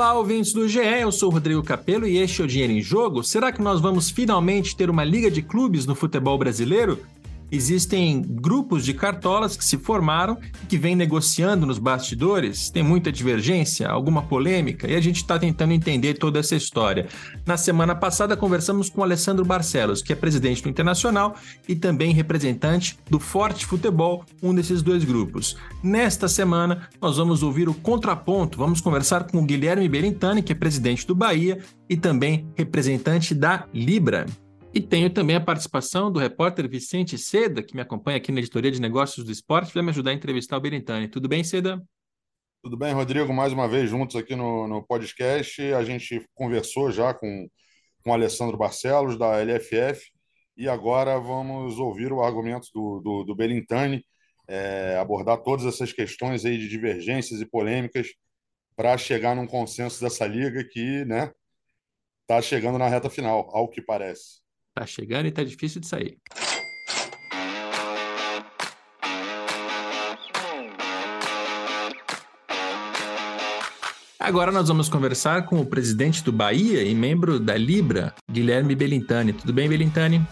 Olá, ouvintes do GE, eu sou Rodrigo Capello e este é o Dinheiro em Jogo. Será que nós vamos finalmente ter uma liga de clubes no futebol brasileiro? Existem grupos de cartolas que se formaram e que vêm negociando nos bastidores. Tem muita divergência, alguma polêmica, e a gente está tentando entender toda essa história. Na semana passada, conversamos com Alessandro Barcelos, que é presidente do Internacional e também representante do Forte Futebol, um desses dois grupos. Nesta semana, nós vamos ouvir o contraponto. Vamos conversar com o Guilherme Berintani, que é presidente do Bahia e também representante da Libra. E tenho também a participação do repórter Vicente Seda, que me acompanha aqui na editoria de negócios do esporte, vai me ajudar a entrevistar o Berintani. Tudo bem, Seda? Tudo bem, Rodrigo? Mais uma vez juntos aqui no, no podcast. A gente conversou já com, com o Alessandro Barcelos, da LFF, e agora vamos ouvir o argumento do, do, do Berintani, é, abordar todas essas questões aí de divergências e polêmicas para chegar num consenso dessa liga que né, está chegando na reta final, ao que parece. Tá chegando e tá difícil de sair. Agora nós vamos conversar com o presidente do Bahia e membro da Libra, Guilherme Belintani. Tudo bem, Belintani?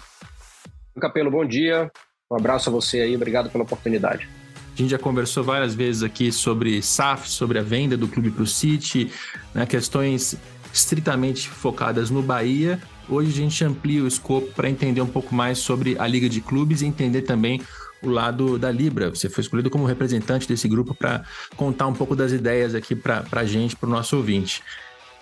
Capelo, bom dia. Um abraço a você aí, obrigado pela oportunidade. A gente já conversou várias vezes aqui sobre SAF, sobre a venda do clube para o City, né, questões estritamente focadas no Bahia. Hoje a gente amplia o escopo para entender um pouco mais sobre a Liga de Clubes e entender também o lado da Libra. Você foi escolhido como representante desse grupo para contar um pouco das ideias aqui para a gente, para o nosso ouvinte.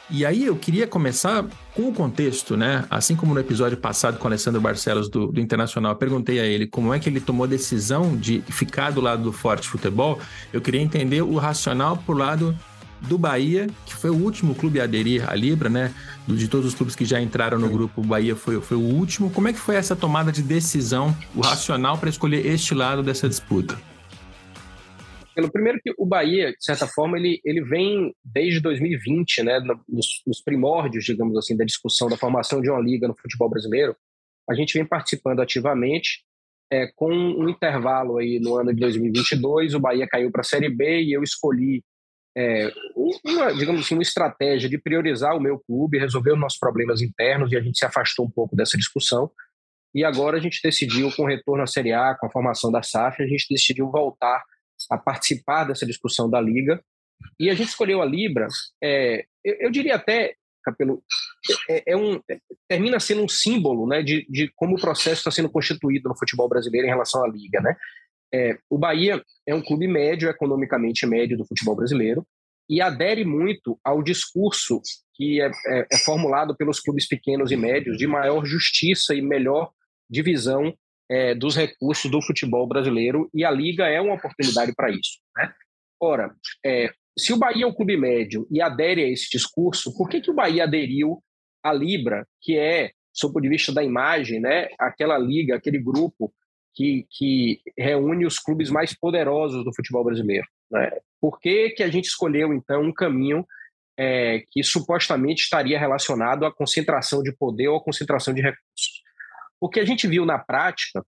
E aí eu queria começar com o contexto, né? Assim como no episódio passado com o Alessandro Barcelos do, do, Internacional, eu perguntei a ele como é que ele tomou a decisão de ficar do lado do Forte Futebol. Eu queria entender o racional por lado do Bahia, que foi o último clube a aderir à Libra, né? De todos os clubes que já entraram no grupo, o Bahia foi, foi o último. Como é que foi essa tomada de decisão, o racional para escolher este lado dessa disputa? Pelo primeiro que o Bahia, de certa forma, ele, ele vem desde 2020, né, nos, nos primórdios, digamos assim, da discussão da formação de uma liga no futebol brasileiro. A gente vem participando ativamente. É, com um intervalo aí no ano de 2022, o Bahia caiu para a Série B e eu escolhi é, uma, digamos assim, uma estratégia de priorizar o meu clube, resolver os nossos problemas internos e a gente se afastou um pouco dessa discussão. E agora a gente decidiu, com o retorno à Série A, com a formação da SAF, a gente decidiu voltar a participar dessa discussão da Liga. E a gente escolheu a Libra, é, eu, eu, diria até, Capelo, é, é um, termina sendo um símbolo né, de, de como o processo está sendo constituído no futebol brasileiro em relação à Liga. Né? É, o Bahia é um clube médio, economicamente médio do futebol brasileiro, e adere muito ao discurso que é, é, é, formulado pelos clubes pequenos e médios de maior justiça e melhor divisão é, dos recursos do futebol brasileiro, e a Liga é uma oportunidade para isso. Né? Ora, é, se o Bahia é um clube médio e adere a esse discurso, por que, que o Bahia aderiu à Libra, que é, sob o ponto de vista da imagem, né, aquela liga, aquele grupo que, que reúne os clubes mais poderosos do futebol brasileiro. Né? Por que, que a gente escolheu, então, um caminho é, que supostamente estaria relacionado à concentração de poder ou à concentração de recursos? Porque a gente viu na prática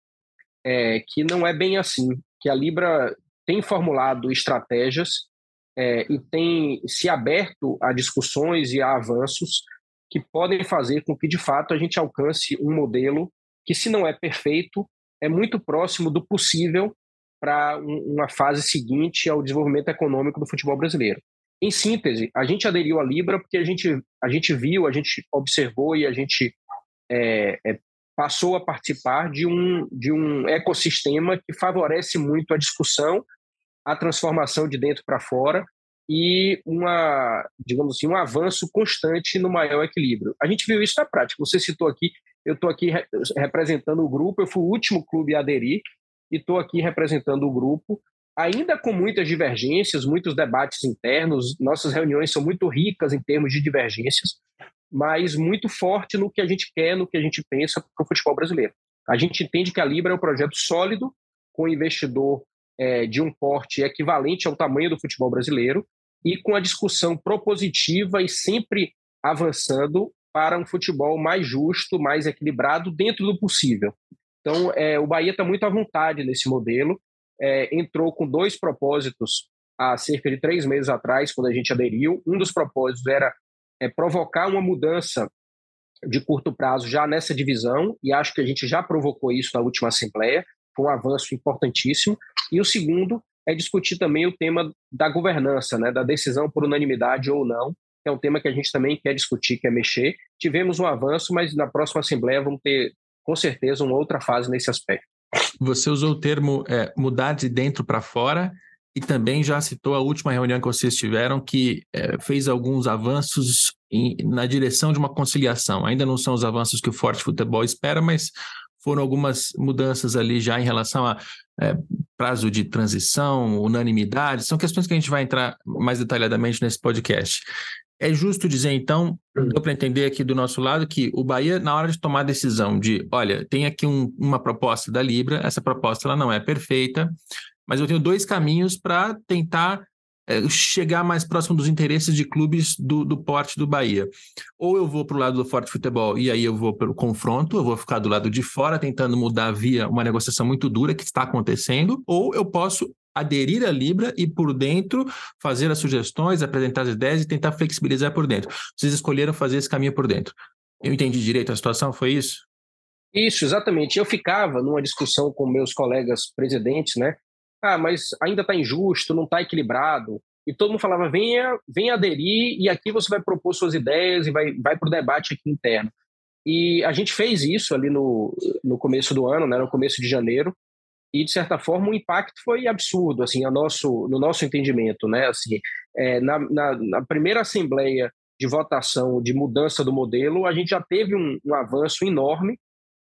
é, que não é bem assim, que a Libra tem formulado estratégias é, e tem se aberto a discussões e a avanços que podem fazer com que, de fato, a gente alcance um modelo que, se não é perfeito, é muito próximo do possível para uma fase seguinte ao desenvolvimento econômico do futebol brasileiro. Em síntese, a gente aderiu à Libra porque a gente, a gente viu, a gente observou e a gente é, é, passou a participar de um, de um ecossistema que favorece muito a discussão, a transformação de dentro para fora e uma, digamos assim, um avanço constante no maior equilíbrio. A gente viu isso na prática. Você citou aqui eu estou aqui re representando o grupo, eu fui o último clube a aderir e estou aqui representando o grupo, ainda com muitas divergências, muitos debates internos, nossas reuniões são muito ricas em termos de divergências, mas muito forte no que a gente quer, no que a gente pensa para o futebol brasileiro. A gente entende que a Libra é um projeto sólido, com investidor é, de um porte equivalente ao tamanho do futebol brasileiro e com a discussão propositiva e sempre avançando para um futebol mais justo, mais equilibrado, dentro do possível. Então, é, o Bahia está muito à vontade nesse modelo, é, entrou com dois propósitos há cerca de três meses atrás, quando a gente aderiu. Um dos propósitos era é, provocar uma mudança de curto prazo já nessa divisão, e acho que a gente já provocou isso na última Assembleia, foi um avanço importantíssimo. E o segundo é discutir também o tema da governança, né, da decisão por unanimidade ou não, que é um tema que a gente também quer discutir, quer mexer. Tivemos um avanço, mas na próxima Assembleia vamos ter, com certeza, uma outra fase nesse aspecto. Você usou o termo é, mudar de dentro para fora e também já citou a última reunião que vocês tiveram, que é, fez alguns avanços em, na direção de uma conciliação. Ainda não são os avanços que o Forte Futebol espera, mas foram algumas mudanças ali já em relação a é, prazo de transição, unanimidade, são questões que a gente vai entrar mais detalhadamente nesse podcast. É justo dizer, então, deu para entender aqui do nosso lado que o Bahia, na hora de tomar a decisão de, olha, tem aqui um, uma proposta da Libra, essa proposta ela não é perfeita, mas eu tenho dois caminhos para tentar chegar mais próximo dos interesses de clubes do, do porte do Bahia. Ou eu vou para o lado do Forte Futebol e aí eu vou pelo confronto, eu vou ficar do lado de fora tentando mudar via uma negociação muito dura que está acontecendo, ou eu posso aderir à Libra e por dentro fazer as sugestões, apresentar as ideias e tentar flexibilizar por dentro. Vocês escolheram fazer esse caminho por dentro. Eu entendi direito a situação, foi isso? Isso, exatamente. Eu ficava numa discussão com meus colegas presidentes, né? Ah, mas ainda está injusto, não está equilibrado. E todo mundo falava, venha, venha aderir e aqui você vai propor suas ideias e vai, vai para o debate aqui interno. E a gente fez isso ali no, no começo do ano, né, no começo de janeiro, e de certa forma o impacto foi absurdo, assim, a nosso, no nosso entendimento, né, assim, é, na, na, na, primeira assembleia de votação de mudança do modelo, a gente já teve um, um avanço enorme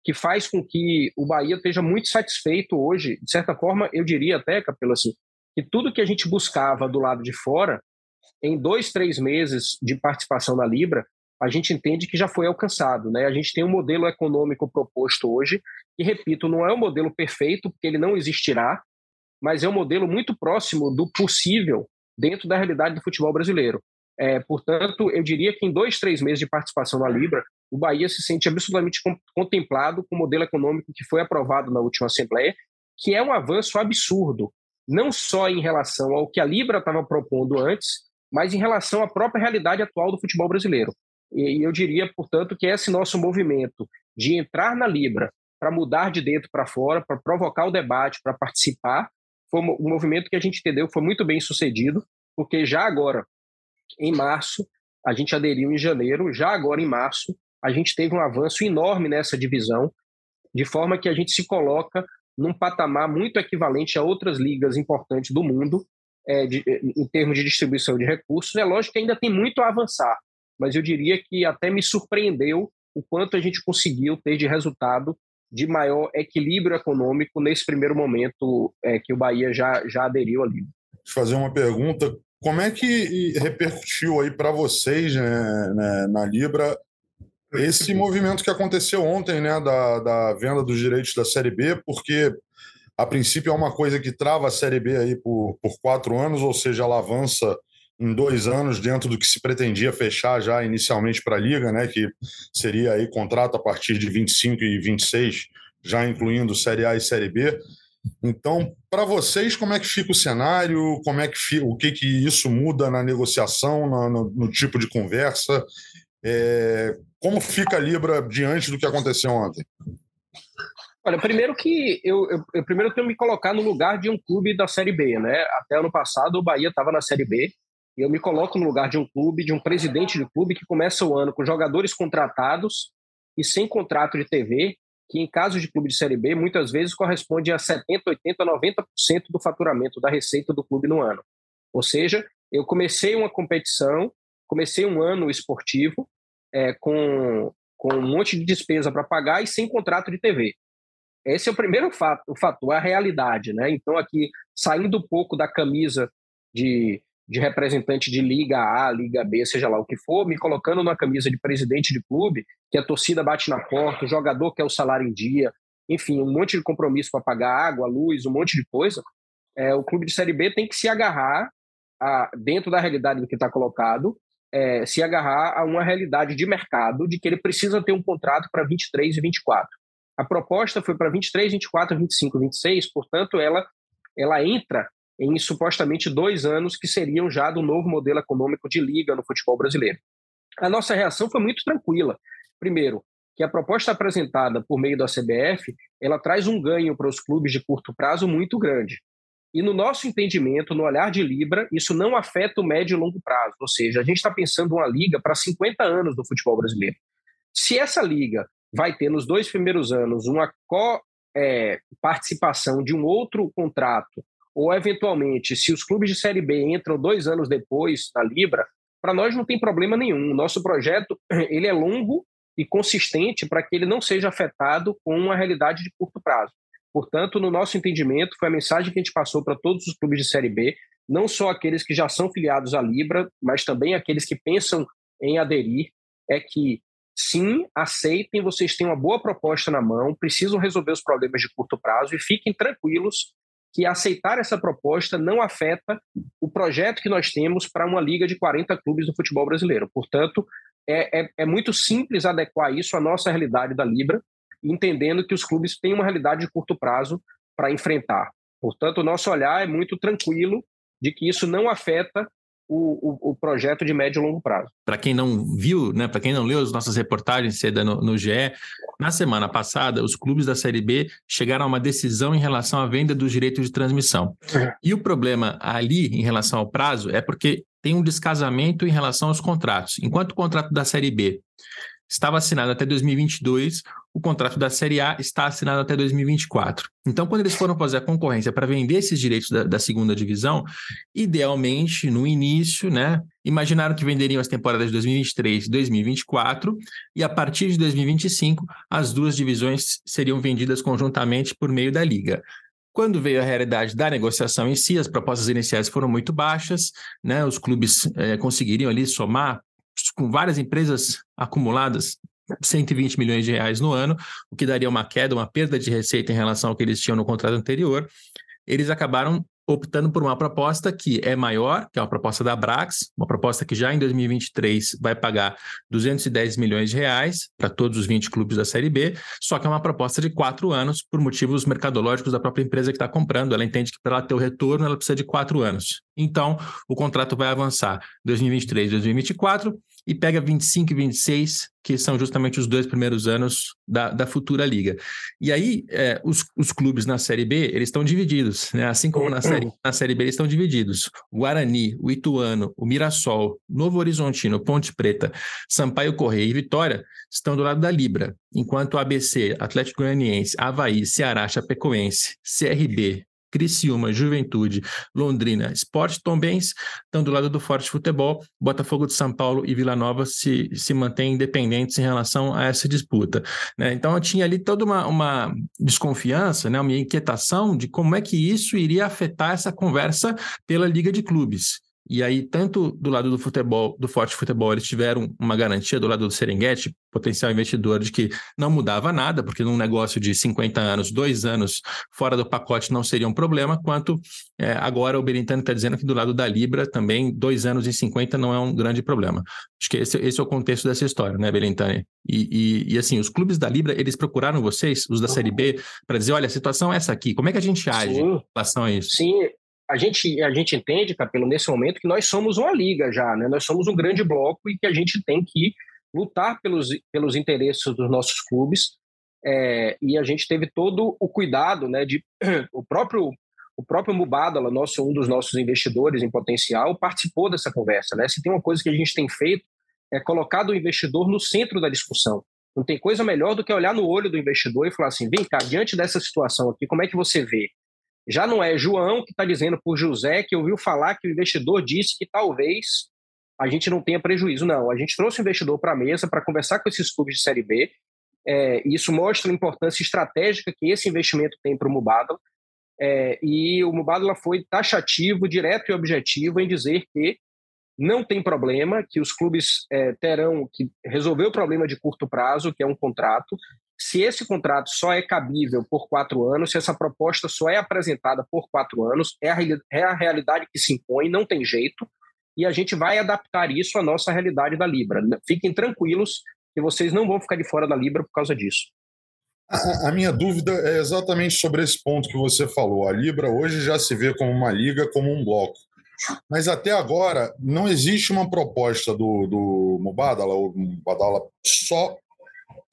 que faz com que o Bahia esteja muito satisfeito hoje. De certa forma, eu diria até, Capelo, assim, que tudo que a gente buscava do lado de fora, em dois, três meses de participação na Libra, a gente entende que já foi alcançado. Né? A gente tem um modelo econômico proposto hoje, que, repito, não é um modelo perfeito, porque ele não existirá, mas é um modelo muito próximo do possível dentro da realidade do futebol brasileiro. É, portanto, eu diria que em dois, três meses de participação na Libra, o Bahia se sente absolutamente contemplado com o modelo econômico que foi aprovado na última Assembleia, que é um avanço absurdo, não só em relação ao que a Libra estava propondo antes, mas em relação à própria realidade atual do futebol brasileiro. E eu diria, portanto, que esse nosso movimento de entrar na Libra para mudar de dentro para fora, para provocar o debate, para participar, foi um movimento que a gente entendeu foi muito bem sucedido, porque já agora, em março, a gente aderiu em janeiro, já agora em março, a gente teve um avanço enorme nessa divisão, de forma que a gente se coloca num patamar muito equivalente a outras ligas importantes do mundo, é, de, em termos de distribuição de recursos. É lógico que ainda tem muito a avançar, mas eu diria que até me surpreendeu o quanto a gente conseguiu ter de resultado de maior equilíbrio econômico nesse primeiro momento é, que o Bahia já, já aderiu ali. Deixa eu fazer uma pergunta. Como é que repercutiu aí para vocês né, né, na Libra esse movimento que aconteceu ontem, né, da, da venda dos direitos da Série B, porque a princípio é uma coisa que trava a Série B aí por, por quatro anos, ou seja, ela avança em dois anos dentro do que se pretendia fechar já inicialmente para a Liga, né, que seria aí contrato a partir de 25 e 26, já incluindo Série A e Série B. Então, para vocês, como é que fica o cenário? Como é que fica, o que, que isso muda na negociação, no, no, no tipo de conversa? É, como fica a Libra diante do que aconteceu ontem? Olha, primeiro que eu, eu, eu, primeiro tenho que me colocar no lugar de um clube da Série B, né? Até ano passado o Bahia estava na Série B e eu me coloco no lugar de um clube, de um presidente de clube que começa o ano com jogadores contratados e sem contrato de TV, que em caso de clube de Série B muitas vezes corresponde a 70, 80, 90% do faturamento da receita do clube no ano. Ou seja, eu comecei uma competição, comecei um ano esportivo é, com, com um monte de despesa para pagar e sem contrato de TV. Esse é o primeiro fato, o fato, a realidade, né? Então aqui saindo um pouco da camisa de, de representante de Liga A, Liga B, seja lá o que for, me colocando na camisa de presidente de clube, que a torcida bate na porta, o jogador quer o salário em dia, enfim, um monte de compromisso para pagar água, luz, um monte de coisa. É, o clube de Série B tem que se agarrar a, dentro da realidade do que está colocado é, se agarrar a uma realidade de mercado de que ele precisa ter um contrato para 23 e 24. A proposta foi para 23, 24, 25, 26, portanto, ela, ela entra em supostamente dois anos, que seriam já do novo modelo econômico de liga no futebol brasileiro. A nossa reação foi muito tranquila. Primeiro, que a proposta apresentada por meio da CBF, ela traz um ganho para os clubes de curto prazo muito grande. E no nosso entendimento, no olhar de Libra, isso não afeta o médio e longo prazo. Ou seja, a gente está pensando uma liga para 50 anos do futebol brasileiro. Se essa liga vai ter nos dois primeiros anos uma co-participação é, de um outro contrato, ou eventualmente, se os clubes de Série B entram dois anos depois na Libra, para nós não tem problema nenhum. Nosso projeto ele é longo e consistente para que ele não seja afetado com uma realidade de curto prazo. Portanto, no nosso entendimento, foi a mensagem que a gente passou para todos os clubes de Série B, não só aqueles que já são filiados à Libra, mas também aqueles que pensam em aderir, é que sim, aceitem, vocês têm uma boa proposta na mão, precisam resolver os problemas de curto prazo e fiquem tranquilos que aceitar essa proposta não afeta o projeto que nós temos para uma liga de 40 clubes do futebol brasileiro. Portanto, é, é, é muito simples adequar isso à nossa realidade da Libra entendendo que os clubes têm uma realidade de curto prazo para enfrentar. Portanto, o nosso olhar é muito tranquilo de que isso não afeta o, o, o, projeto de médio e longo prazo. Para quem não viu, né, para quem não leu as nossas reportagens cedo no, no GE, na semana passada, os clubes da Série B chegaram a uma decisão em relação à venda dos direitos de transmissão. Uhum. E o problema ali, em relação ao prazo, é porque tem um descasamento em relação aos contratos. Enquanto o contrato da Série B estava assinado até 2022, o contrato da Série A está assinado até 2024. Então, quando eles foram fazer a concorrência para vender esses direitos da, da, segunda divisão, idealmente, no início, né, imaginaram que venderiam as temporadas de 2023 e 2024, e a partir de 2025, as duas divisões seriam vendidas conjuntamente por meio da Liga. Quando veio a realidade da negociação em si, as propostas iniciais foram muito baixas, né? Os clubes eh, conseguiriam ali somar com várias empresas acumuladas 120 milhões de reais no ano, o que daria uma queda, uma perda de receita em relação ao que eles tinham no contrato anterior. Eles acabaram optando por uma proposta que é maior, que é uma proposta da Brax, uma proposta que já em 2023 vai pagar 210 milhões de reais para todos os 20 clubes da Série B, só que é uma proposta de quatro anos por motivos mercadológicos da própria empresa que está comprando. Ela entende que para ela ter o retorno, ela precisa de quatro anos. Então, o contrato vai avançar 2023 2024 e pega 25 e 26, que são justamente os dois primeiros anos da, da futura liga. E aí, é, os, os clubes na Série B, eles estão divididos, né? assim como na série, na série B, eles estão divididos. Guarani, o Ituano, o Mirassol, Novo Horizontino, Ponte Preta, Sampaio Correia e Vitória estão do lado da Libra, enquanto o ABC, Atlético Goianiense, Havaí, Ceará, Chapecoense, CRB, Criciúma, Juventude, Londrina, Sport Tombense estão do lado do Forte Futebol, Botafogo de São Paulo e Vila Nova se, se mantêm independentes em relação a essa disputa. Né? Então tinha ali toda uma, uma desconfiança, né? uma inquietação de como é que isso iria afetar essa conversa pela Liga de Clubes. E aí, tanto do lado do futebol, do forte futebol, eles tiveram uma garantia do lado do Serengeti, potencial investidor, de que não mudava nada, porque num negócio de 50 anos, dois anos fora do pacote não seria um problema, quanto é, agora o Berintani está dizendo que do lado da Libra também, dois anos e 50 não é um grande problema. Acho que esse, esse é o contexto dessa história, né, Berintani? E, e, e, assim, os clubes da Libra, eles procuraram vocês, os da Série B, para dizer, olha, a situação é essa aqui, como é que a gente age Sim. em relação a isso? Sim, a gente, a gente entende, Capelo, nesse momento, que nós somos uma liga já, né? Nós somos um grande bloco e que a gente tem que lutar pelos, pelos interesses dos nossos clubes. É, e a gente teve todo o cuidado, né? De o próprio o próprio Mubadala, nosso um dos nossos investidores em potencial, participou dessa conversa, né? Se tem uma coisa que a gente tem feito é colocado o investidor no centro da discussão. Não tem coisa melhor do que olhar no olho do investidor e falar assim: vem cá, diante dessa situação aqui, como é que você vê? Já não é João que está dizendo por José que ouviu falar que o investidor disse que talvez a gente não tenha prejuízo. Não, a gente trouxe o investidor para a mesa para conversar com esses clubes de Série B. É, isso mostra a importância estratégica que esse investimento tem para o Mubadala. É, e o Mubadala foi taxativo, direto e objetivo em dizer que não tem problema, que os clubes é, terão que resolver o problema de curto prazo, que é um contrato, se esse contrato só é cabível por quatro anos, se essa proposta só é apresentada por quatro anos, é a, é a realidade que se impõe, não tem jeito, e a gente vai adaptar isso à nossa realidade da Libra. Fiquem tranquilos que vocês não vão ficar de fora da Libra por causa disso. A, a, minha dúvida é exatamente sobre esse ponto que você falou. A Libra hoje já se vê como uma liga, como um bloco. Mas até agora não existe uma proposta do, do Mubadala, o Mubadala só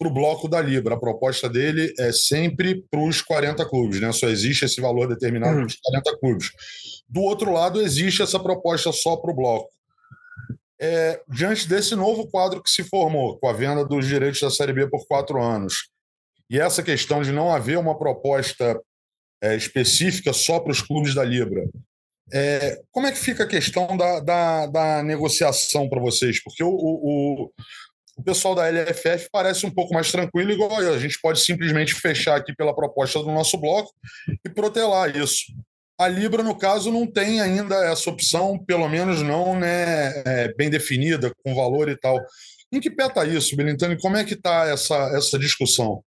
para o bloco da Libra. A proposta dele é sempre para os 40 clubes, né? Só existe esse valor determinado para os 40 clubes. Do outro lado, existe essa proposta só para o bloco. É, diante desse novo quadro que se formou, com a venda dos direitos da Série B por quatro anos, e essa questão de não haver uma proposta é, específica só para os clubes da Libra, é, como é que fica a questão da, da, da negociação para vocês? Porque o, o, o, pessoal da LFF parece um pouco mais tranquilo, igual. A gente pode simplesmente fechar aqui pela proposta do nosso bloco e protelar isso. A Libra, no caso, não tem ainda essa opção, pelo menos não né, é, bem definida, com valor e tal. Em que pé está isso, Belintani? Como é que está essa, essa discussão?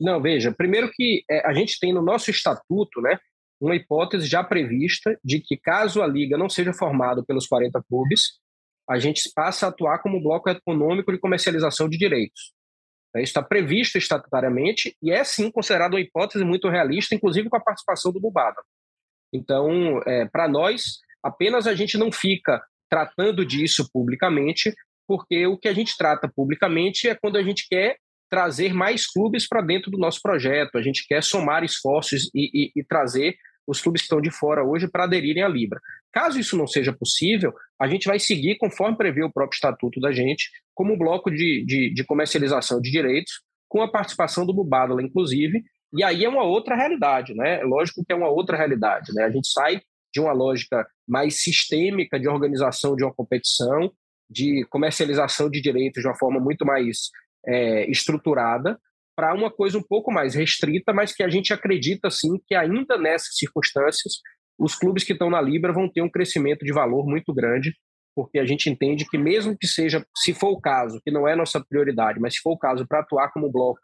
Não, veja, primeiro que é, a gente tem no nosso estatuto, né, uma hipótese já prevista de que, caso a liga não seja formada pelos 40 clubes, a gente passa a atuar como bloco econômico de comercialização de direitos. Isso está previsto estatutariamente e é sim considerado uma hipótese muito realista, inclusive com a participação do Bubada. Então, é, para nós, apenas a gente não fica tratando disso publicamente, porque o que a gente trata publicamente é quando a gente quer trazer mais clubes para dentro do nosso projeto, a gente quer somar esforços e, e, e trazer os clubes que estão de fora hoje para aderirem à Libra. Caso isso não seja possível, a gente vai seguir conforme prevê o próprio estatuto da gente, como um bloco de, de, de comercialização de direitos, com a participação do Bubádala, inclusive, e aí é uma outra realidade, né? Lógico que é uma outra realidade, né? A gente sai de uma lógica mais sistêmica de organização de uma competição, de comercialização de direitos de uma forma muito mais é, estruturada, para uma coisa um pouco mais restrita, mas que a gente acredita sim que ainda nessas circunstâncias os clubes que estão na Libra vão ter um crescimento de valor muito grande, porque a gente entende que mesmo que seja, se for o caso, que não é nossa prioridade, mas se for o caso para atuar como bloco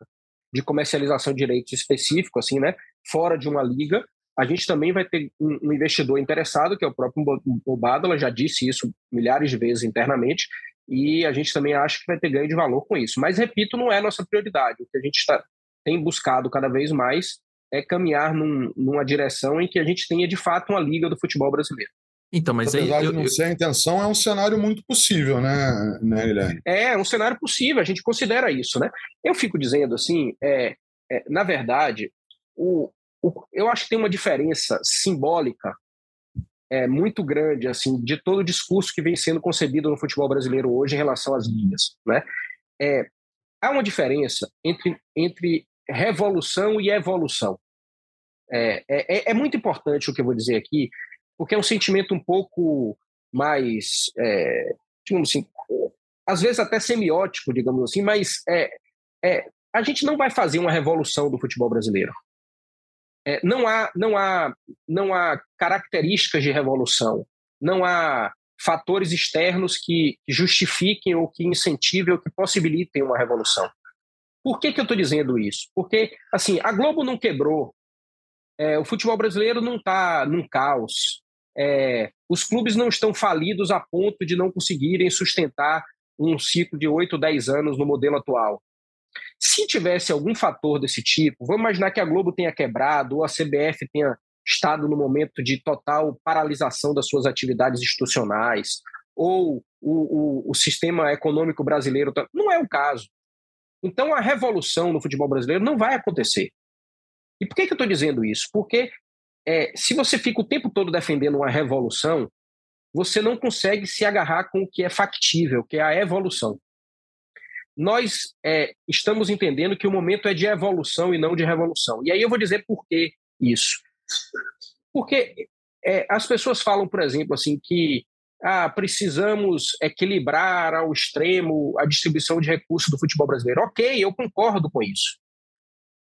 de comercialização de direitos específico, assim, né, fora de uma liga, a gente também vai ter um, investidor interessado, que é o próprio Obadala, já disse isso milhares de vezes internamente, e a gente também acha que vai ter ganho de valor com isso. Mas, repito, não é nossa prioridade. O que a gente tá, tem buscado cada vez mais é caminhar num, numa direção em que a gente tenha, de fato, uma liga do futebol brasileiro. Então, mas Apesar aí, de não eu... ser a intenção, é um cenário muito possível, né, né Guilherme? É, um cenário possível, a gente considera isso, né? Eu fico dizendo assim, é, é na verdade, o, o, eu acho que tem uma diferença simbólica é, muito grande assim de todo o discurso que vem sendo concebido no futebol brasileiro hoje em relação às linhas. Né? É, há uma diferença entre, entre revolução e evolução. É, é, é, é, muito importante o que eu vou dizer aqui, porque é um sentimento um pouco mais, é, digamos assim, às vezes até semiótico, digamos assim, mas é, é, a gente não vai fazer uma revolução do futebol brasileiro é, não, há, não, há, não há características de revolução, não há fatores externos que justifiquem ou que incentivem ou que possibilitem uma revolução. Por que, que eu estou dizendo isso? Porque, assim, a Globo não quebrou, é, o futebol brasileiro não está num caos, é, os clubes não estão falidos a ponto de não conseguirem sustentar um ciclo de 8, 10 anos no modelo atual. Se tivesse algum fator desse tipo, vamos imaginar que a Globo tenha quebrado ou a CBF tenha estado no momento de total paralisação das suas atividades institucionais, ou o, o, o sistema econômico brasileiro. Tá, não é o caso. Então, a revolução no futebol brasileiro não vai acontecer. E por que, que eu estou dizendo isso? Porque é, se você fica o tempo todo defendendo uma revolução, você não consegue se agarrar com o que é factível, que é a evolução nós é, estamos entendendo que o momento é de evolução e não de revolução. E aí eu vou dizer por que isso. Porque é, as pessoas falam, por exemplo, assim que ah, precisamos equilibrar ao extremo a distribuição de recursos do futebol brasileiro. Ok, eu concordo com isso.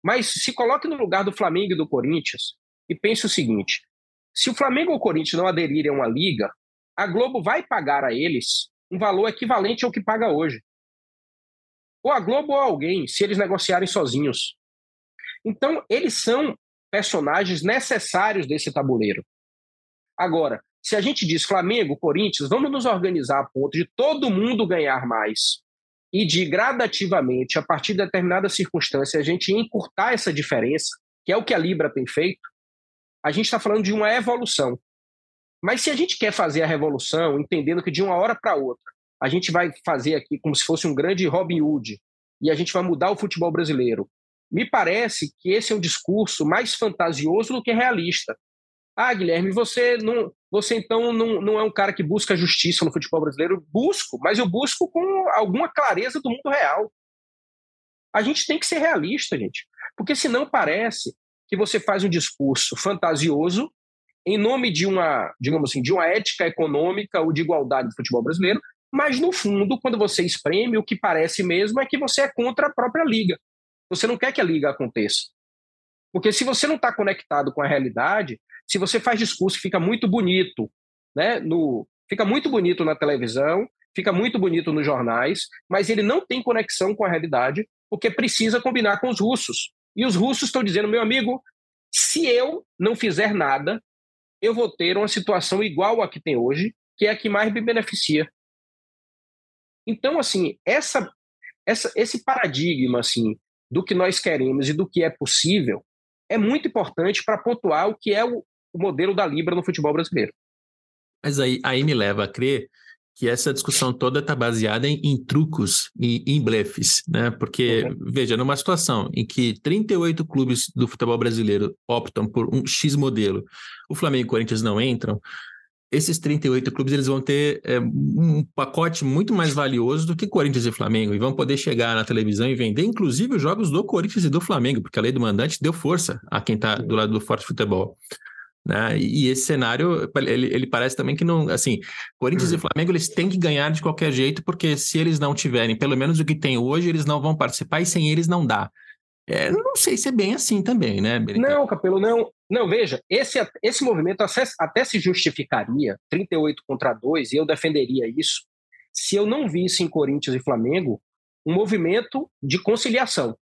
Mas se coloque no lugar do Flamengo e do Corinthians e pense o seguinte: se o Flamengo ou o Corinthians não aderirem a uma liga, a Globo vai pagar a eles um valor equivalente ao que paga hoje ou a Globo ou alguém, se eles negociarem sozinhos. Então, eles são personagens necessários desse tabuleiro. Agora, se a gente diz Flamengo, Corinthians, vamos nos organizar a ponto de todo mundo ganhar mais. e de gradativamente, a partir de determinada circunstância, a gente encurtar essa diferença, que é o que a Libra tem feito, a gente está falando de uma evolução. Mas se a gente quer fazer a revolução, entendendo que de uma hora para outra a gente vai fazer aqui como se fosse um grande Robin Hood e a gente vai mudar o futebol brasileiro, me parece que esse é um discurso mais fantasioso do que realista. Ah, Guilherme, você não, você então não, não é um cara que busca justiça no futebol brasileiro? Busco, mas eu busco com alguma clareza do mundo real. A gente tem que ser realista, gente, porque senão parece que você faz um discurso fantasioso em nome de uma, digamos assim, de uma ética econômica ou de igualdade do futebol brasileiro, mas no fundo, quando você espreme, o que parece mesmo é que você é contra a própria liga. Você não quer que a liga aconteça. Porque se você não está conectado com a realidade, se você faz discurso que fica muito bonito, né, no, fica muito bonito na televisão, fica muito bonito nos jornais, mas ele não tem conexão com a realidade, porque precisa combinar com os russos. E os russos estão dizendo, meu amigo, se eu não fizer nada, eu vou ter uma situação igual a que tem hoje, que é a que mais me beneficia. Então, assim, essa, essa, esse paradigma assim do que nós queremos e do que é possível é muito importante para pontuar o que é o, o modelo da Libra no futebol brasileiro. Mas aí, aí me leva a crer que essa discussão toda está baseada em, em, trucos e em blefes, né? Porque, uhum. veja, numa situação em que 38 clubes do futebol brasileiro optam por um X modelo, o Flamengo e o Corinthians não entram, esses 38 clubes eles vão ter é, um pacote muito mais valioso do que Corinthians e Flamengo, e vão poder chegar na televisão e vender, inclusive, os jogos do Corinthians e do Flamengo, porque a lei do mandante deu força a quem está do lado do forte futebol. Né? E esse cenário, ele, ele parece também que não, assim, Corinthians e Flamengo, eles têm que ganhar de qualquer jeito, porque se eles não tiverem pelo menos o que tem hoje, eles não vão participar e sem eles não dá. É, não sei se é bem assim também, né? Não, Capelo, não. Não, veja, esse, esse movimento até, se justificaria, 38 contra 2, e eu defenderia isso, se eu não visse em Corinthians e Flamengo um movimento de conciliação.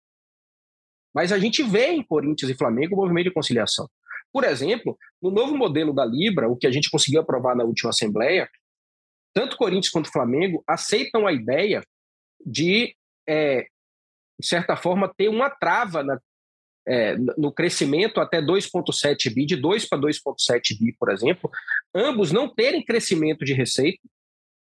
Mas a gente vê em Corinthians e Flamengo um movimento de conciliação. Por exemplo, no novo modelo da Libra, o que a gente conseguiu aprovar na última Assembleia, tanto Corinthians quanto Flamengo aceitam a ideia de, é, de certa forma, ter uma trava na, é, no crescimento até 2,7 bi, de 2 para 2,7 bi, por exemplo, ambos não terem crescimento de receita,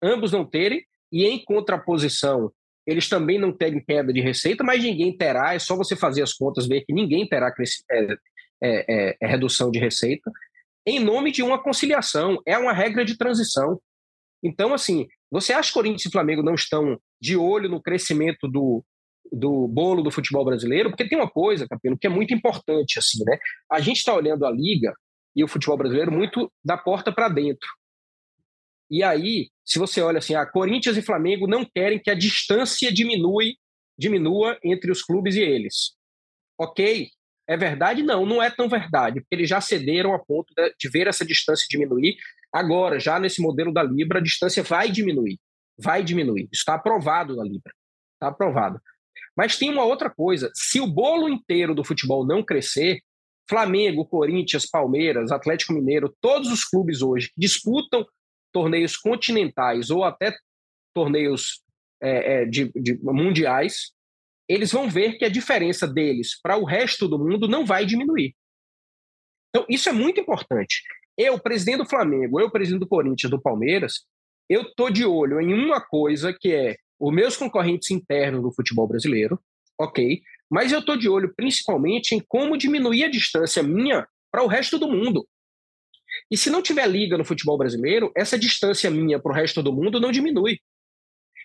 ambos não terem, e em contraposição, eles também não terem queda de receita, mas ninguém terá, é só você fazer as contas, ver que ninguém terá é, é, é, é redução de receita, em nome de uma conciliação. É uma regra de transição. Então, assim, você acha que Corinthians e Flamengo não estão de olho no crescimento do, do bolo do futebol brasileiro? Porque tem uma coisa, Capelo, que é muito importante, assim, né? A gente está olhando a liga e o futebol brasileiro muito da porta para dentro. E aí, se você olha assim, a Corinthians e Flamengo não querem que a distância diminui, diminua entre os clubes e eles. Ok, é verdade? Não, não é tão verdade, porque eles já cederam a ponto de, ver essa distância diminuir. Agora, já nesse modelo da Libra, a distância vai diminuir. Vai diminuir. Está aprovado na Libra. Está aprovado. Mas tem uma outra coisa: se o bolo inteiro do futebol não crescer, Flamengo, Corinthians, Palmeiras, Atlético Mineiro, todos os clubes hoje que disputam torneios continentais ou até torneios é, é, de, de mundiais, eles vão ver que a diferença deles para o resto do mundo não vai diminuir. Então, isso é muito importante. Eu, presidente do Flamengo, eu, presidente do Corinthians, do Palmeiras, eu estou de olho em uma coisa que é os meus concorrentes internos do futebol brasileiro, ok? Mas eu estou de olho principalmente em como diminuir a distância minha para o resto do mundo. E se não tiver liga no futebol brasileiro, essa distância minha para o resto do mundo não diminui.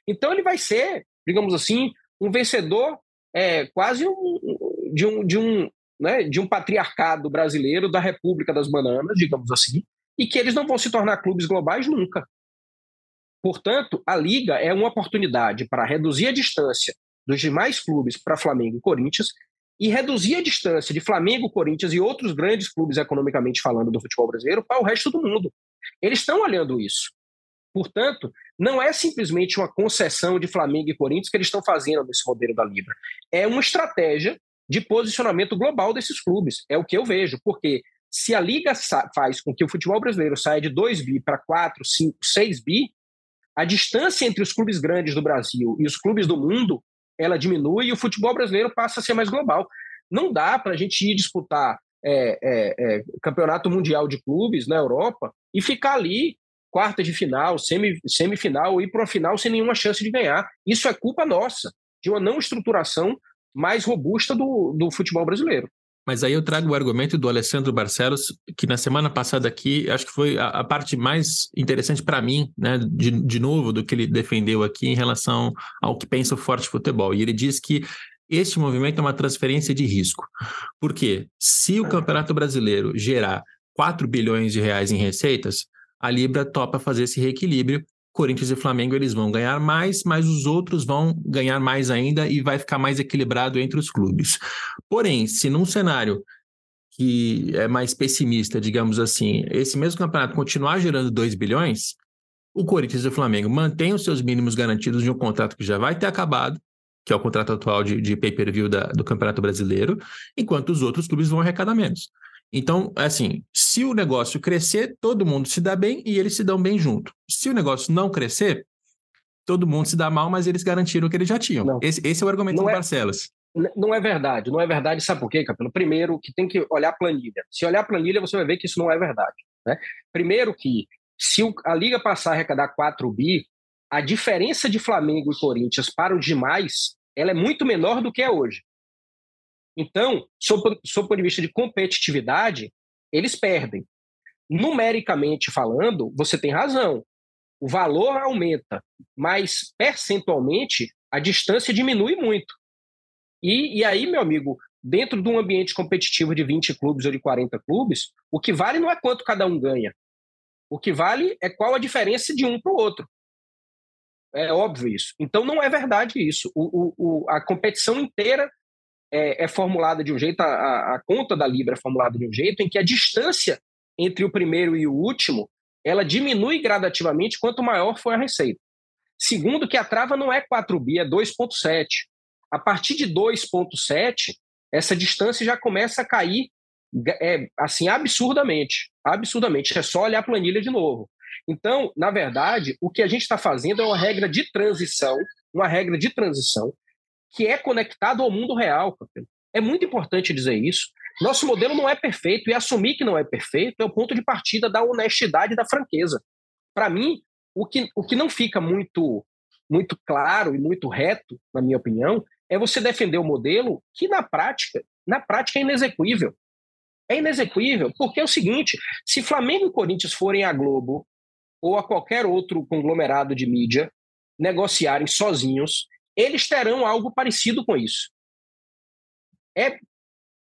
Então ele vai ser, digamos assim, um vencedor é, quase um, de, um, de, um, né, de um patriarcado brasileiro da República das Bananas, digamos assim, e que eles não vão se tornar clubes globais nunca. Portanto, a Liga é uma oportunidade para reduzir a distância dos demais clubes para Flamengo e Corinthians e reduzir a distância de Flamengo, Corinthians e outros grandes clubes economicamente falando do futebol brasileiro para o resto do mundo. Eles estão olhando isso. Portanto, não é simplesmente uma concessão de Flamengo e Corinthians que eles estão fazendo nesse modelo da Libra. É uma estratégia de posicionamento global desses clubes. É o que eu vejo, porque se a Liga faz com que o futebol brasileiro saia de 2 bi para 4, 5, 6 bi, a distância entre os clubes grandes do Brasil e os clubes do mundo ela diminui e o futebol brasileiro passa a ser mais global. Não dá para a gente ir disputar é, é, é, campeonato mundial de clubes na Europa e ficar ali quarta de final, semi, semifinal, ir para a final sem nenhuma chance de ganhar. Isso é culpa nossa, de uma não estruturação mais robusta do, do futebol brasileiro. Mas aí eu trago o argumento do Alessandro Barcelos, que na semana passada aqui, acho que foi a, a parte mais interessante para mim, né, de, de novo, do que ele defendeu aqui em relação ao que pensa o Forte Futebol. E ele diz que este movimento é uma transferência de risco. Por quê? Se o Campeonato Brasileiro gerar 4 bilhões de reais em receitas, a Libra topa fazer esse reequilíbrio Corinthians e Flamengo eles vão ganhar mais, mas os outros vão ganhar mais ainda e vai ficar mais equilibrado entre os clubes. Porém, se num cenário que é mais pessimista, digamos assim, esse mesmo campeonato continuar gerando 2 bilhões, o Corinthians e o Flamengo mantêm os seus mínimos garantidos de um contrato que já vai ter acabado, que é o contrato atual de, de pay-per-view do Campeonato Brasileiro, enquanto os outros clubes vão arrecadar menos. Então, assim, se o negócio crescer, todo mundo se dá bem e eles se dão bem junto. Se o negócio não crescer, todo mundo se dá mal, mas eles garantiram o que eles já tinham. Esse, esse, é o argumento não do é, Barcelos. Não é verdade, não é verdade, sabe por quê, Capelo? Primeiro, que tem que olhar a planilha. Se olhar a planilha, você vai ver que isso não é verdade. Né? Primeiro que, se a Liga passar a arrecadar 4 bi, a diferença de Flamengo e Corinthians para os demais, ela é muito menor do que é hoje. Então, sob, sob o ponto de vista de competitividade, eles perdem. Numericamente falando, você tem razão. O valor aumenta, mas percentualmente a distância diminui muito. E, e aí, meu amigo, dentro de um ambiente competitivo de 20 clubes ou de 40 clubes, o que vale não é quanto cada um ganha. O que vale é qual a diferença de um para o outro. É óbvio isso. Então não é verdade isso. O, o, a competição inteira é, é formulada de um jeito, a, a, conta da Libra é formulada de um jeito em que a distância entre o primeiro e o último ela diminui gradativamente quanto maior for a receita. Segundo, que a trava não é 4 bi, é 2,7. A partir de 2,7, essa distância já começa a cair é, assim absurdamente. Absurdamente. É só olhar a planilha de novo. Então, na verdade, o que a gente está fazendo é uma regra de transição, uma regra de transição que é conectado ao mundo real. É muito importante dizer isso. Nosso modelo não é perfeito e assumir que não é perfeito é o ponto de partida da honestidade e da franqueza. Para mim, o que, o que não fica muito, muito claro e muito reto, na minha opinião, é você defender o modelo que na prática, na prática é inexequível. É inexequível, porque é o seguinte: se Flamengo e Corinthians forem à Globo ou a qualquer outro conglomerado de mídia negociarem sozinhos eles terão algo parecido com isso. É,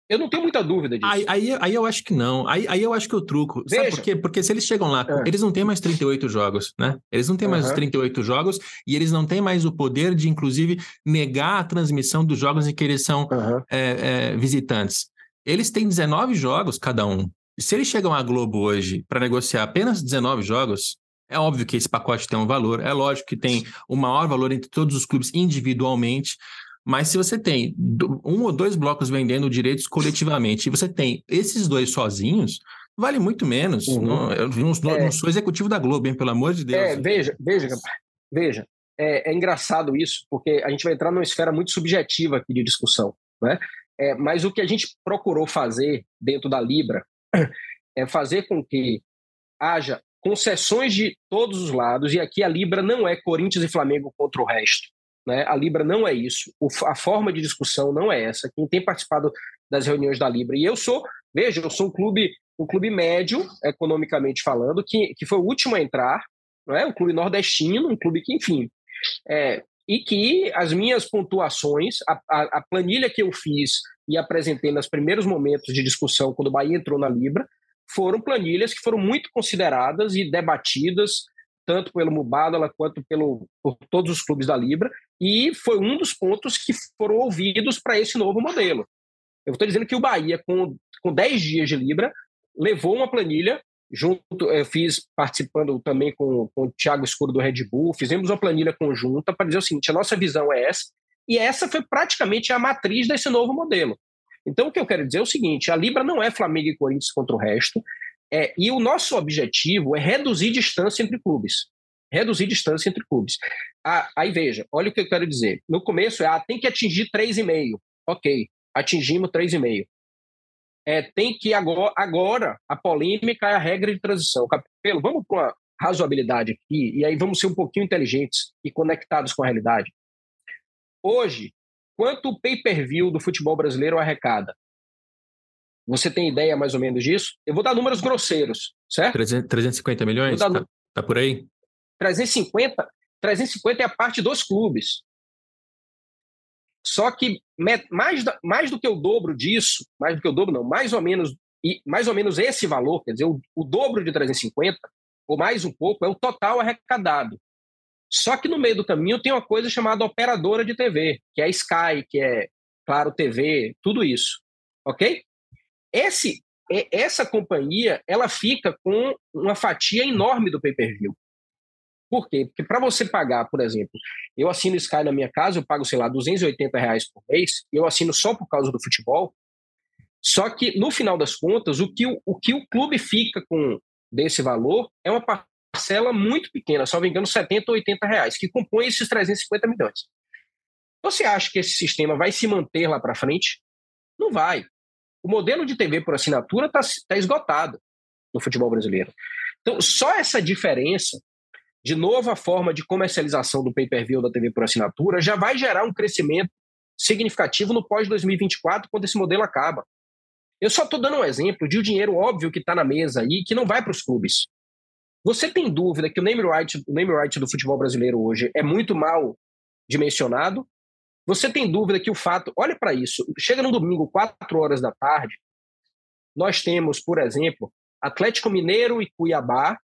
eu não tenho muita dúvida disso. Aí, aí, aí eu acho que não. Aí, aí eu acho que eu truco. Veja. Sabe por quê? Porque se eles chegam lá, é. eles não têm mais 38 jogos, né? Eles não têm mais uhum. os 38 jogos e eles não têm mais o poder de, inclusive, negar a transmissão dos jogos em que eles são uhum. é, é, visitantes. Eles têm 19 jogos cada um. Se eles chegam à Globo hoje para negociar apenas 19 jogos, é óbvio que esse pacote tem um valor, é lógico que tem o maior valor entre todos os clubes individualmente, mas se você tem um ou dois blocos vendendo direitos coletivamente e você tem esses dois sozinhos, vale muito menos. Uhum. Não, eu não, é. não, sou executivo da Globo, hein, pelo amor de Deus. É, veja, veja, veja. É, é, engraçado isso, porque a gente vai entrar numa esfera muito subjetiva aqui de discussão. Né? É, mas o que a gente procurou fazer dentro da Libra é fazer com que haja concessões de todos os lados, e aqui a Libra não é Corinthians e Flamengo contra o resto. Né? A Libra não é isso. O, a forma de discussão não é essa. Quem tem participado das reuniões da Libra, e eu sou, veja, eu sou um clube, um clube médio, economicamente falando, que, que foi o último a entrar, não é? um clube nordestino, um clube que, enfim, é, e que as minhas pontuações, a, a, a planilha que eu fiz e apresentei nos primeiros momentos de discussão, quando o Bahia entrou na Libra, foram planilhas que foram muito consideradas e debatidas tanto pelo Mubadala quanto pelo, por todos os clubes da Libra, e foi um dos pontos que foram ouvidos para esse novo modelo. Eu estou dizendo que o Bahia, com, com 10 dias de Libra, levou uma planilha, junto, eu fiz participando também com, com o Thiago Escuro do Red Bull, fizemos uma planilha conjunta para dizer o seguinte: a nossa visão é essa, e essa foi praticamente a matriz desse novo modelo. Então, o que eu quero dizer é o seguinte: a Libra não é Flamengo e Corinthians contra o resto, é, e o nosso objetivo é reduzir distância entre clubes. reduzir distância entre clubes. Ah, aí veja, olha o que eu quero dizer. No começo é, ah, tem que atingir 3,5. Ok, atingimos 3,5. É, tem que agora, agora, a polêmica é a regra de transição. Capelo, vamos para uma razoabilidade aqui, e aí vamos ser um pouquinho inteligentes e conectados com a realidade. Hoje, quanto o pay-per-view do futebol brasileiro arrecada? Você tem ideia mais ou menos disso? Eu vou dar números grosseiros, certo? 350 milhões? Tá, tá por aí? 350, 350 é a parte dos clubes. Só que mais, mais do que o dobro disso, mais do que o dobro, não, mais ou menos, e mais ou menos esse valor, quer dizer, o, o dobro de 350, ou mais um pouco, é o total arrecadado. Só que no meio do caminho tem uma coisa chamada operadora de TV, que é a Sky, que é Claro TV, tudo isso. Ok? Esse, essa companhia ela fica com uma fatia enorme do pay-per-view. Por quê? Porque para você pagar, por exemplo, eu assino Sky na minha casa, eu pago, sei lá, 280 reais por mês, eu assino só por causa do futebol. Só que, no final das contas, o que o, o, que o clube fica com desse valor é uma parcela muito pequena, só me engano, 70 ou 80 reais, que compõe esses 350 milhões. Você acha que esse sistema vai se manter lá para frente? Não vai. O modelo de TV por assinatura está tá esgotado no futebol brasileiro. Então, só essa diferença de novo, a forma de comercialização do pay-per-view da TV por assinatura já vai gerar um crescimento significativo no pós-2024, quando esse modelo acaba. Eu só estou dando um exemplo de o um dinheiro óbvio que está na mesa aí, que não vai para os clubes. Você tem dúvida que o name, right, o name right do futebol brasileiro hoje é muito mal dimensionado? Você tem dúvida que o fato. Olha para isso. Chega no domingo, 4 horas da tarde, nós temos, por exemplo, Atlético Mineiro e Cuiabá,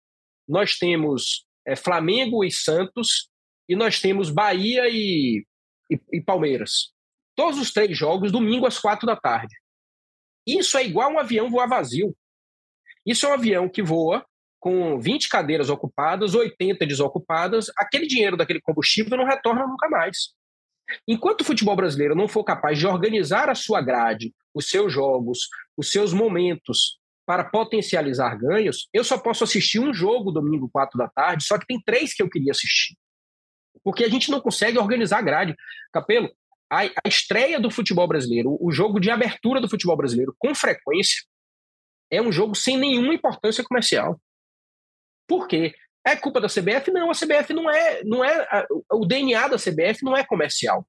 nós temos é, Flamengo e Santos, e nós temos Bahia e, e, e Palmeiras. Todos os três jogos, domingo às quatro da tarde. Isso é igual um avião voar vazio. Isso é um avião que voa com 20 cadeiras ocupadas, 80 desocupadas, aquele dinheiro daquele combustível não retorna nunca mais. Enquanto o futebol brasileiro não for capaz de organizar a sua grade, os seus jogos, os seus momentos, para potencializar ganhos, eu só posso assistir um jogo domingo, quatro da tarde, só que tem três que eu queria assistir. Porque a gente não consegue organizar a grade. Capelo, a, a estreia do futebol brasileiro, o jogo de abertura do futebol brasileiro, com frequência, é um jogo sem nenhuma importância comercial. Por quê? É culpa da CBF? Não, a CBF não é, não é o DNA da CBF não é comercial.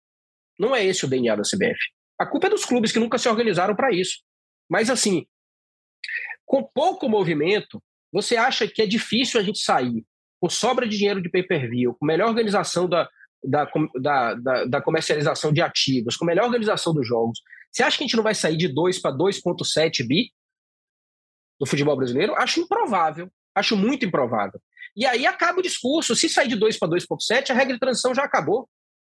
Não é esse o DNA da CBF. A culpa é dos clubes que nunca se organizaram para isso. Mas assim, com pouco movimento, você acha que é difícil a gente sair com sobra de dinheiro de pay-per-view, com melhor organização da, da, da, da, da comercialização de ativos, com melhor organização dos jogos. Você acha que a gente não vai sair de 2 para 2,7 bi do futebol brasileiro? Acho improvável. Acho muito improvável. E aí acaba o discurso. Se sair de 2 para 2,7, a regra de transição já acabou.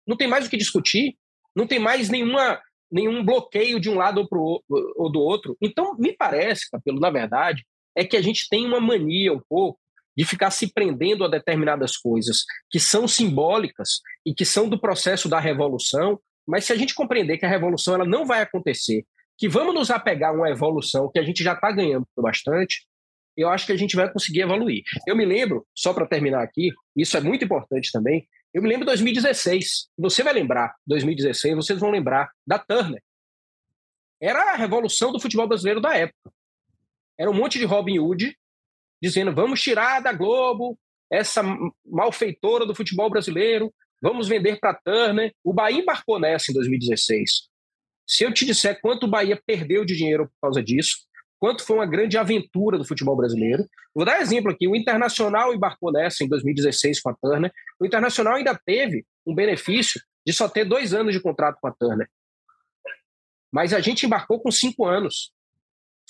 Não tem mais o que discutir. Não tem mais nenhuma nenhum bloqueio de um lado ou, pro, ou do outro. Então, me parece, Capelo, na verdade, é que a gente tem uma mania um pouco de ficar se prendendo a determinadas coisas que são simbólicas e que são do processo da revolução, mas se a gente compreender que a revolução ela não vai acontecer, que vamos nos apegar a uma evolução que a gente já está ganhando bastante, eu acho que a gente vai conseguir evoluir. Eu me lembro, só para terminar aqui, isso é muito importante também, eu me lembro de 2016. Você vai lembrar, 2016, vocês vão lembrar da Turner. Era a revolução do futebol brasileiro da época. Era um monte de Robin Hood dizendo: vamos tirar da Globo essa malfeitora do futebol brasileiro, vamos vender para a Turner. O Bahia embarcou nessa em 2016. Se eu te disser quanto o Bahia perdeu de dinheiro por causa disso, quanto foi uma grande aventura do futebol brasileiro. Vou dar exemplo aqui: o Internacional embarcou nessa em 2016 com a Turner. O Internacional ainda teve um benefício de só ter dois anos de contrato com a Turner. Mas a gente embarcou com cinco anos.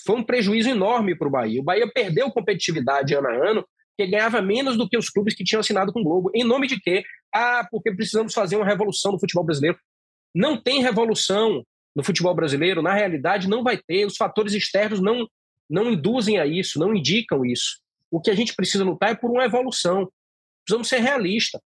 Foi um prejuízo enorme para o Bahia. O Bahia perdeu competitividade ano a ano, que ganhava menos do que os clubes que tinham assinado com o Globo. Em nome de quê? Ah, porque precisamos fazer uma revolução no futebol brasileiro. Não tem revolução no futebol brasileiro, na realidade, não vai ter. Os fatores externos não, não induzem a isso, não indicam isso. O que a gente precisa lutar é por uma evolução. Precisamos ser realistas,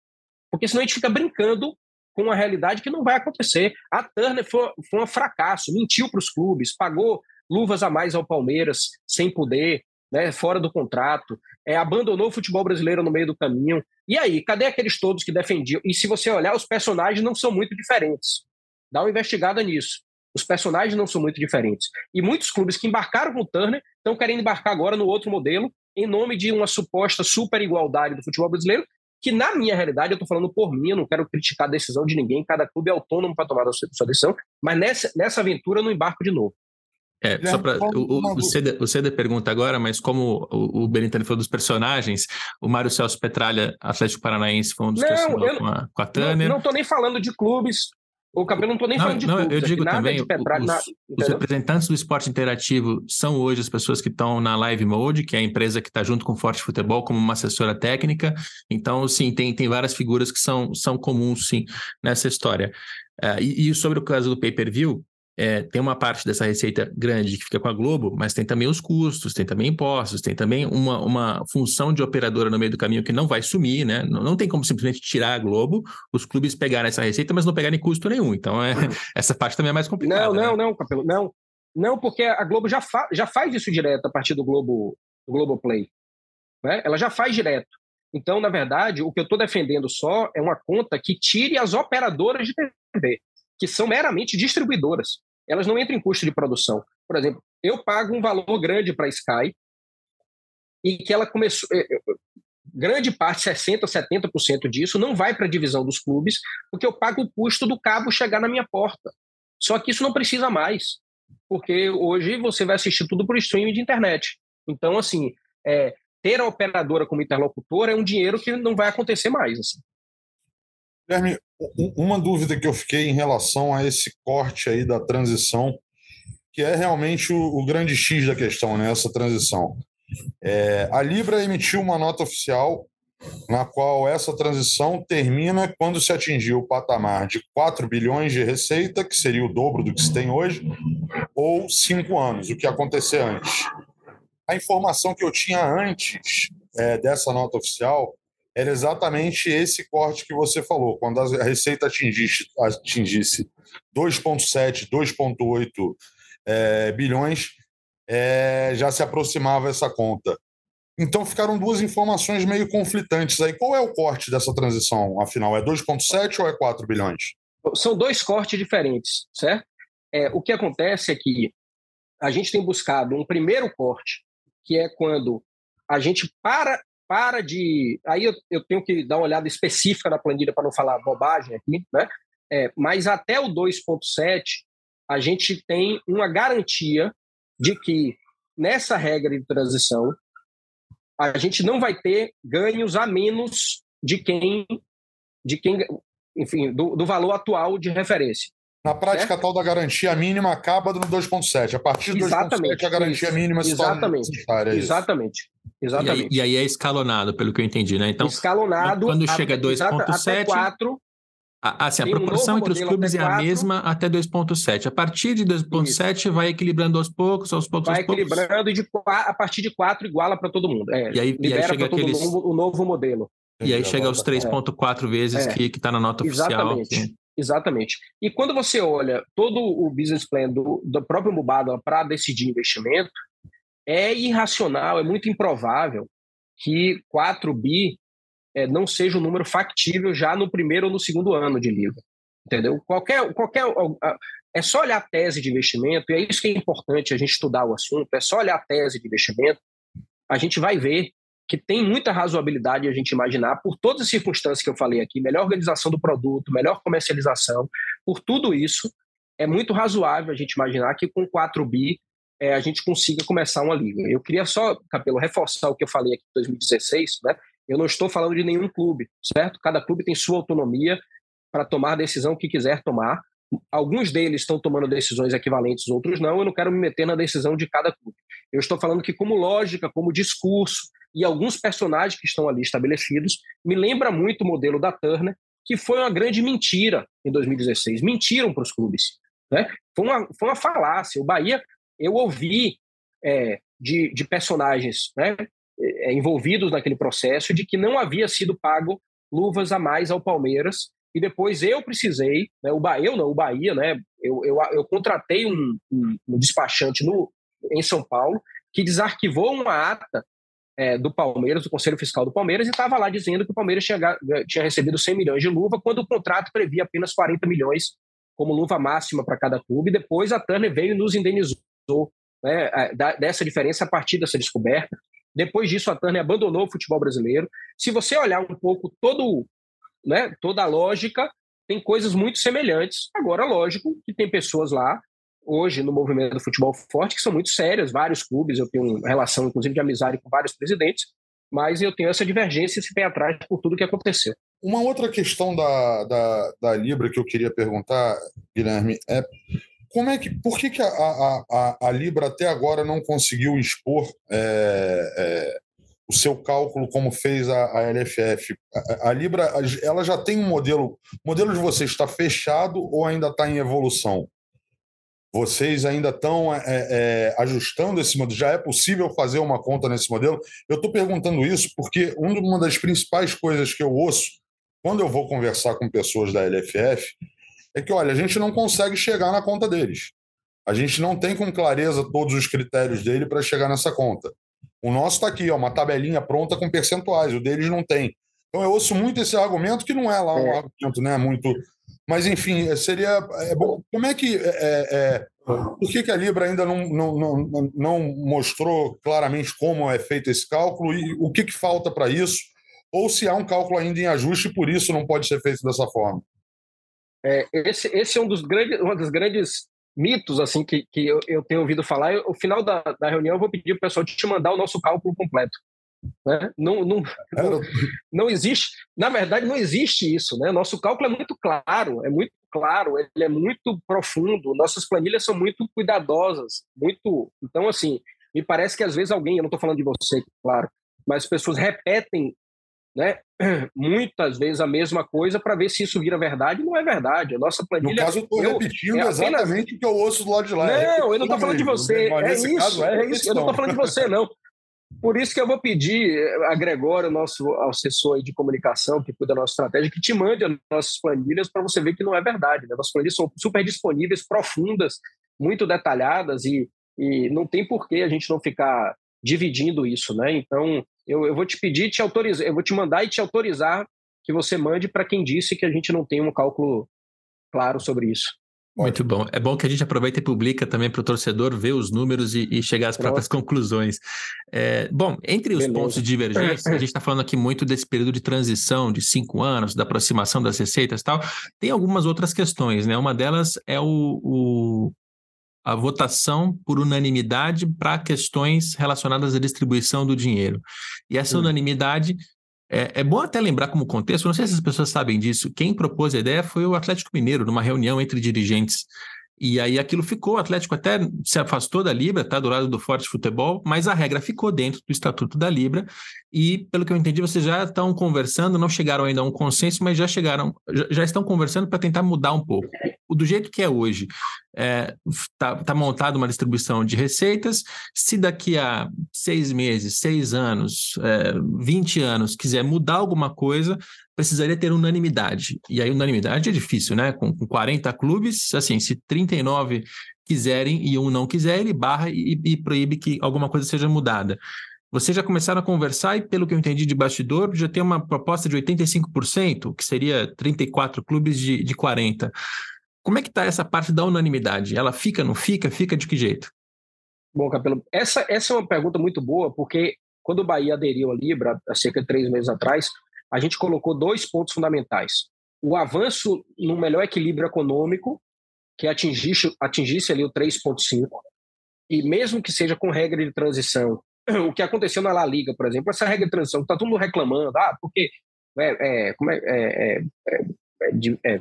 porque senão a gente fica brincando com uma realidade que não vai acontecer. A Turner foi, foi um fracasso, mentiu para os clubes, pagou luvas a mais ao Palmeiras sem poder, né, fora do contrato, é, abandonou o futebol brasileiro no meio do caminho. E aí, cadê aqueles todos que defendiam? E se você olhar, os personagens não são muito diferentes. Dá uma investigada nisso. Os personagens não são muito diferentes. E muitos clubes que embarcaram com o Turner estão querendo embarcar agora no outro modelo, em nome de uma suposta super igualdade do futebol brasileiro, que na minha realidade, eu estou falando por mim, eu não quero criticar a decisão de ninguém, cada clube é autônomo para tomar a sua decisão, mas nessa, nessa aventura eu não embarco de novo. É, só para o, o, o Ceder pergunta agora, mas como o, o Benitani falou dos personagens, o Mário Celso Petralha, Atlético Paranaense, foi um dos não, que assinou com a, com a Tanner. Não estou nem falando de clubes, o cabelo não estou nem não, falando de não, clubes. Eu digo também, os, na, os, representantes do esporte interativo são hoje as pessoas que estão na Live Mode, que é a empresa que está junto com o Forte Futebol como uma assessora técnica. Então, sim, tem, tem várias figuras que são, são comuns, sim, nessa história. Uh, e, e, sobre o caso do pay-per-view, é, tem uma parte dessa receita grande que fica com a Globo, mas tem também os custos, tem também impostos, tem também uma, uma função de operadora no meio do caminho que não vai sumir, né? Não, não tem como simplesmente tirar a Globo, os clubes pegarem essa receita, mas não pegarem custo nenhum. Então, é, essa parte também é mais complicada. Não, não, né? não, Capelo, não. Não, porque a Globo já, fa já faz isso direto a partir do Globo, do Globo Play. Né? Ela já faz direto. Então, na verdade, o que eu estou defendendo só é uma conta que tire as operadoras de TV que são meramente distribuidoras. Elas não entram em custo de produção. Por exemplo, eu pago um valor grande para a Sky e que ela começou. Eh, eh, grande parte, 60%, 70% disso, não vai para a divisão dos clubes, porque eu pago o custo do cabo chegar na minha porta. Só que isso não precisa mais, porque hoje você vai assistir tudo por streaming de internet. Então, assim, é, ter a operadora como interlocutor é um dinheiro que não vai acontecer mais. Assim. Guilherme, uma dúvida que eu fiquei em relação a esse corte aí da transição, que é realmente o, o grande X da questão, né? Essa transição. É, a Libra emitiu uma nota oficial na qual essa transição termina quando se atingir o patamar de 4 bilhões de receita, que seria o dobro do que se tem hoje, ou 5 anos, o que acontecer antes. A informação que eu tinha antes é, dessa nota oficial era exatamente esse corte que você falou. Quando a receita atingisse, atingisse 2,7, 2,8 é, bilhões, é, já se aproximava essa conta. Então ficaram duas informações meio conflitantes aí. Qual é o corte dessa transição, afinal? É 2,7 ou é 4 bilhões? São dois cortes diferentes, certo? É, o que acontece é que a gente tem buscado um primeiro corte, que é quando a gente para para de. Aí eu, eu tenho que dar uma olhada específica na planilha para não falar bobagem aqui, né? É, mas até o 2,7, a gente tem uma garantia de que nessa regra de transição a gente não vai ter ganhos a menos de quem, de quem enfim, do, do valor atual de referência. Na prática, certo? a tal da garantia mínima acaba no 2,7. A partir do 2,7, a garantia isso. mínima se Exatamente. torna necessária. É Exatamente. Exatamente. E aí, e aí, é escalonado, pelo que eu entendi, né? Então, escalonado. Quando chega a 2,7. Assim, a proporção um entre os clubes é a mesma até 2,7. A partir de 2,7 vai equilibrando aos poucos, aos poucos, vai aos poucos. Vai equilibrando e de, a partir de 4 iguala para todo mundo. É, e aí, e aí chega aqueles... o novo modelo. E aí chega aos 3,4 vezes é. que está na nota Exatamente. oficial. Que... Exatamente. E quando você olha todo o business plan do, do próprio Mubado para decidir investimento, é irracional, é muito improvável que 4 bi é, não seja um número factível já no primeiro ou no segundo ano de liga. Entendeu? Qualquer, qualquer, é só olhar a tese de investimento, e é isso que é importante a gente estudar o assunto, é só olhar a tese de investimento, a gente vai ver que tem muita razoabilidade a gente imaginar, por todas as circunstâncias que eu falei aqui, melhor organização do produto, melhor comercialização, por tudo isso, é muito razoável a gente imaginar que com 4 bi é, a gente consiga começar uma liga. Eu queria só, Capelo, reforçar o que eu falei aqui em 2016, né? Eu não estou falando de nenhum clube, certo? Cada clube tem sua autonomia para tomar a decisão que quiser tomar. Alguns deles estão tomando decisões equivalentes, outros não. Eu não quero me meter na decisão de cada clube. Eu estou falando que, como lógica, como discurso e alguns personagens que estão ali estabelecidos, me lembra muito o modelo da Turner, que foi uma grande mentira em 2016. Mentiram para os clubes. Né? Foi, uma, foi uma falácia. O Bahia eu ouvi é, de, de, personagens né, é, envolvidos naquele processo de que não havia sido pago luvas a mais ao Palmeiras e depois eu precisei, né, o Bahia, eu não, o Bahia, né, eu, eu, eu contratei um, um, um, despachante no, em São Paulo que desarquivou uma ata é, do Palmeiras, do Conselho Fiscal do Palmeiras, e estava lá dizendo que o Palmeiras tinha, tinha recebido 100 milhões de luva, quando o contrato previa apenas 40 milhões como luva máxima para cada clube. Depois a Turner veio e nos indenizou né, dessa diferença a partir dessa descoberta. Depois disso, a Turner abandonou o futebol brasileiro. Se você olhar um pouco todo, né, toda a lógica, tem coisas muito semelhantes. Agora, lógico que tem pessoas lá, hoje, no movimento do futebol forte, que são muito sérias, vários clubes, eu tenho relação, inclusive, de amizade com vários presidentes, mas eu tenho essa divergência, esse pé atrás por tudo que aconteceu. Uma outra questão da, da, da Libra que eu queria perguntar, Guilherme, é como é que, por que, que a, a, a, Libra até agora não conseguiu expor é, é, o seu cálculo como fez a, a LFF? A, a, Libra ela já tem um modelo. O modelo de vocês está fechado ou ainda está em evolução? Vocês ainda estão é, é, ajustando esse modelo? Já é possível fazer uma conta nesse modelo? Eu estou perguntando isso porque uma das principais coisas que eu ouço quando eu vou conversar com pessoas da LFF é que, olha, a gente não consegue chegar na conta deles. A gente não tem com clareza todos os critérios dele para chegar nessa conta. O nosso está aqui, ó, uma tabelinha pronta com percentuais, o deles não tem. Então eu ouço muito esse argumento, que não é lá um é. argumento né, muito. Mas, enfim, seria. É bom, como é que. É, é, é, por que, que a Libra ainda não, não, não, não mostrou claramente como é feito esse cálculo e o que, que falta para isso? Ou se há um cálculo ainda em ajuste e por isso não pode ser feito dessa forma? É, esse, esse é um dos grandes, uma das grandes mitos assim que, que eu, eu tenho ouvido falar. Eu, no final da, da reunião, eu vou pedir para o pessoal te mandar o nosso cálculo completo. Né? Não, não, não, não, existe, na verdade, não existe isso. Né? Nosso cálculo é muito claro, é muito claro, ele é muito profundo. Nossas planilhas são muito cuidadosas, muito. Então, assim, me parece que às vezes alguém, eu não estou falando de você, claro, mas pessoas repetem né, muitas vezes a mesma coisa para ver se isso vira verdade. Não é verdade. A nossa planilha. No caso, eu estou repetindo é exatamente o que eu ouço do lado de lá. É não, eu não estou falando de você. É isso, caso, é, é isso. Eu não estou falando de você, não. Por isso que eu vou pedir eh, a Gregório, nosso assessor de comunicação, que cuida da nossa estratégia, que te mande as nossas planilhas para você ver que não é verdade. Né? Nossas planilhas são super disponíveis, profundas, muito detalhadas e, e não tem por que a gente não ficar dividindo isso, né? Então, eu, eu vou te pedir, te autorizar, eu vou te mandar e te autorizar que você mande para quem disse que a gente não tem um cálculo claro sobre isso. Muito bom. É bom que a gente aproveita e publica também para o torcedor ver os números e, e chegar às próprias Nossa. conclusões. É, bom, entre os Beleza. pontos de divergência, a gente está falando aqui muito desse período de transição de cinco anos, da aproximação das receitas e tal. Tem algumas outras questões, né? Uma delas é o, o a votação por unanimidade para questões relacionadas à distribuição do dinheiro. E essa hum. unanimidade é, é, bom até lembrar como contexto, não sei se as pessoas sabem disso, quem propôs a ideia foi o Atlético Mineiro, numa reunião entre dirigentes. E aí aquilo ficou, o Atlético até se afastou da Libra, está do lado do Forte Futebol, mas a regra ficou dentro do Estatuto da Libra, e pelo que eu entendi, vocês já estão conversando, não chegaram ainda a um consenso, mas já chegaram, já, já estão conversando para tentar mudar um pouco. Do jeito que é hoje, está é, tá, tá montada uma distribuição de receitas, se daqui a seis meses, seis anos, é, 20 anos quiser mudar alguma coisa, precisaria ter unanimidade. E aí, unanimidade é difícil, né? Com, com 40 clubes, assim, se 39 quiserem e um não quiser, ele barra e, e proíbe que alguma coisa seja mudada. Vocês já começaram a conversar e, pelo que eu entendi de bastidor, já tem uma proposta de 85%, que seria 34 clubes de, de 40. Como é que está essa parte da unanimidade? Ela fica, não fica? Fica de que jeito? Bom, Capelo, essa, essa é uma pergunta muito boa, porque quando o Bahia aderiu à Libra, há cerca de três meses atrás, a gente colocou dois pontos fundamentais. O avanço no melhor equilíbrio econômico, que atingisse, atingisse ali o 3,5, e mesmo que seja com regra de transição, o que aconteceu na La Liga, por exemplo, essa regra de transição, está todo mundo reclamando, ah, porque é, é, como é, é, é, é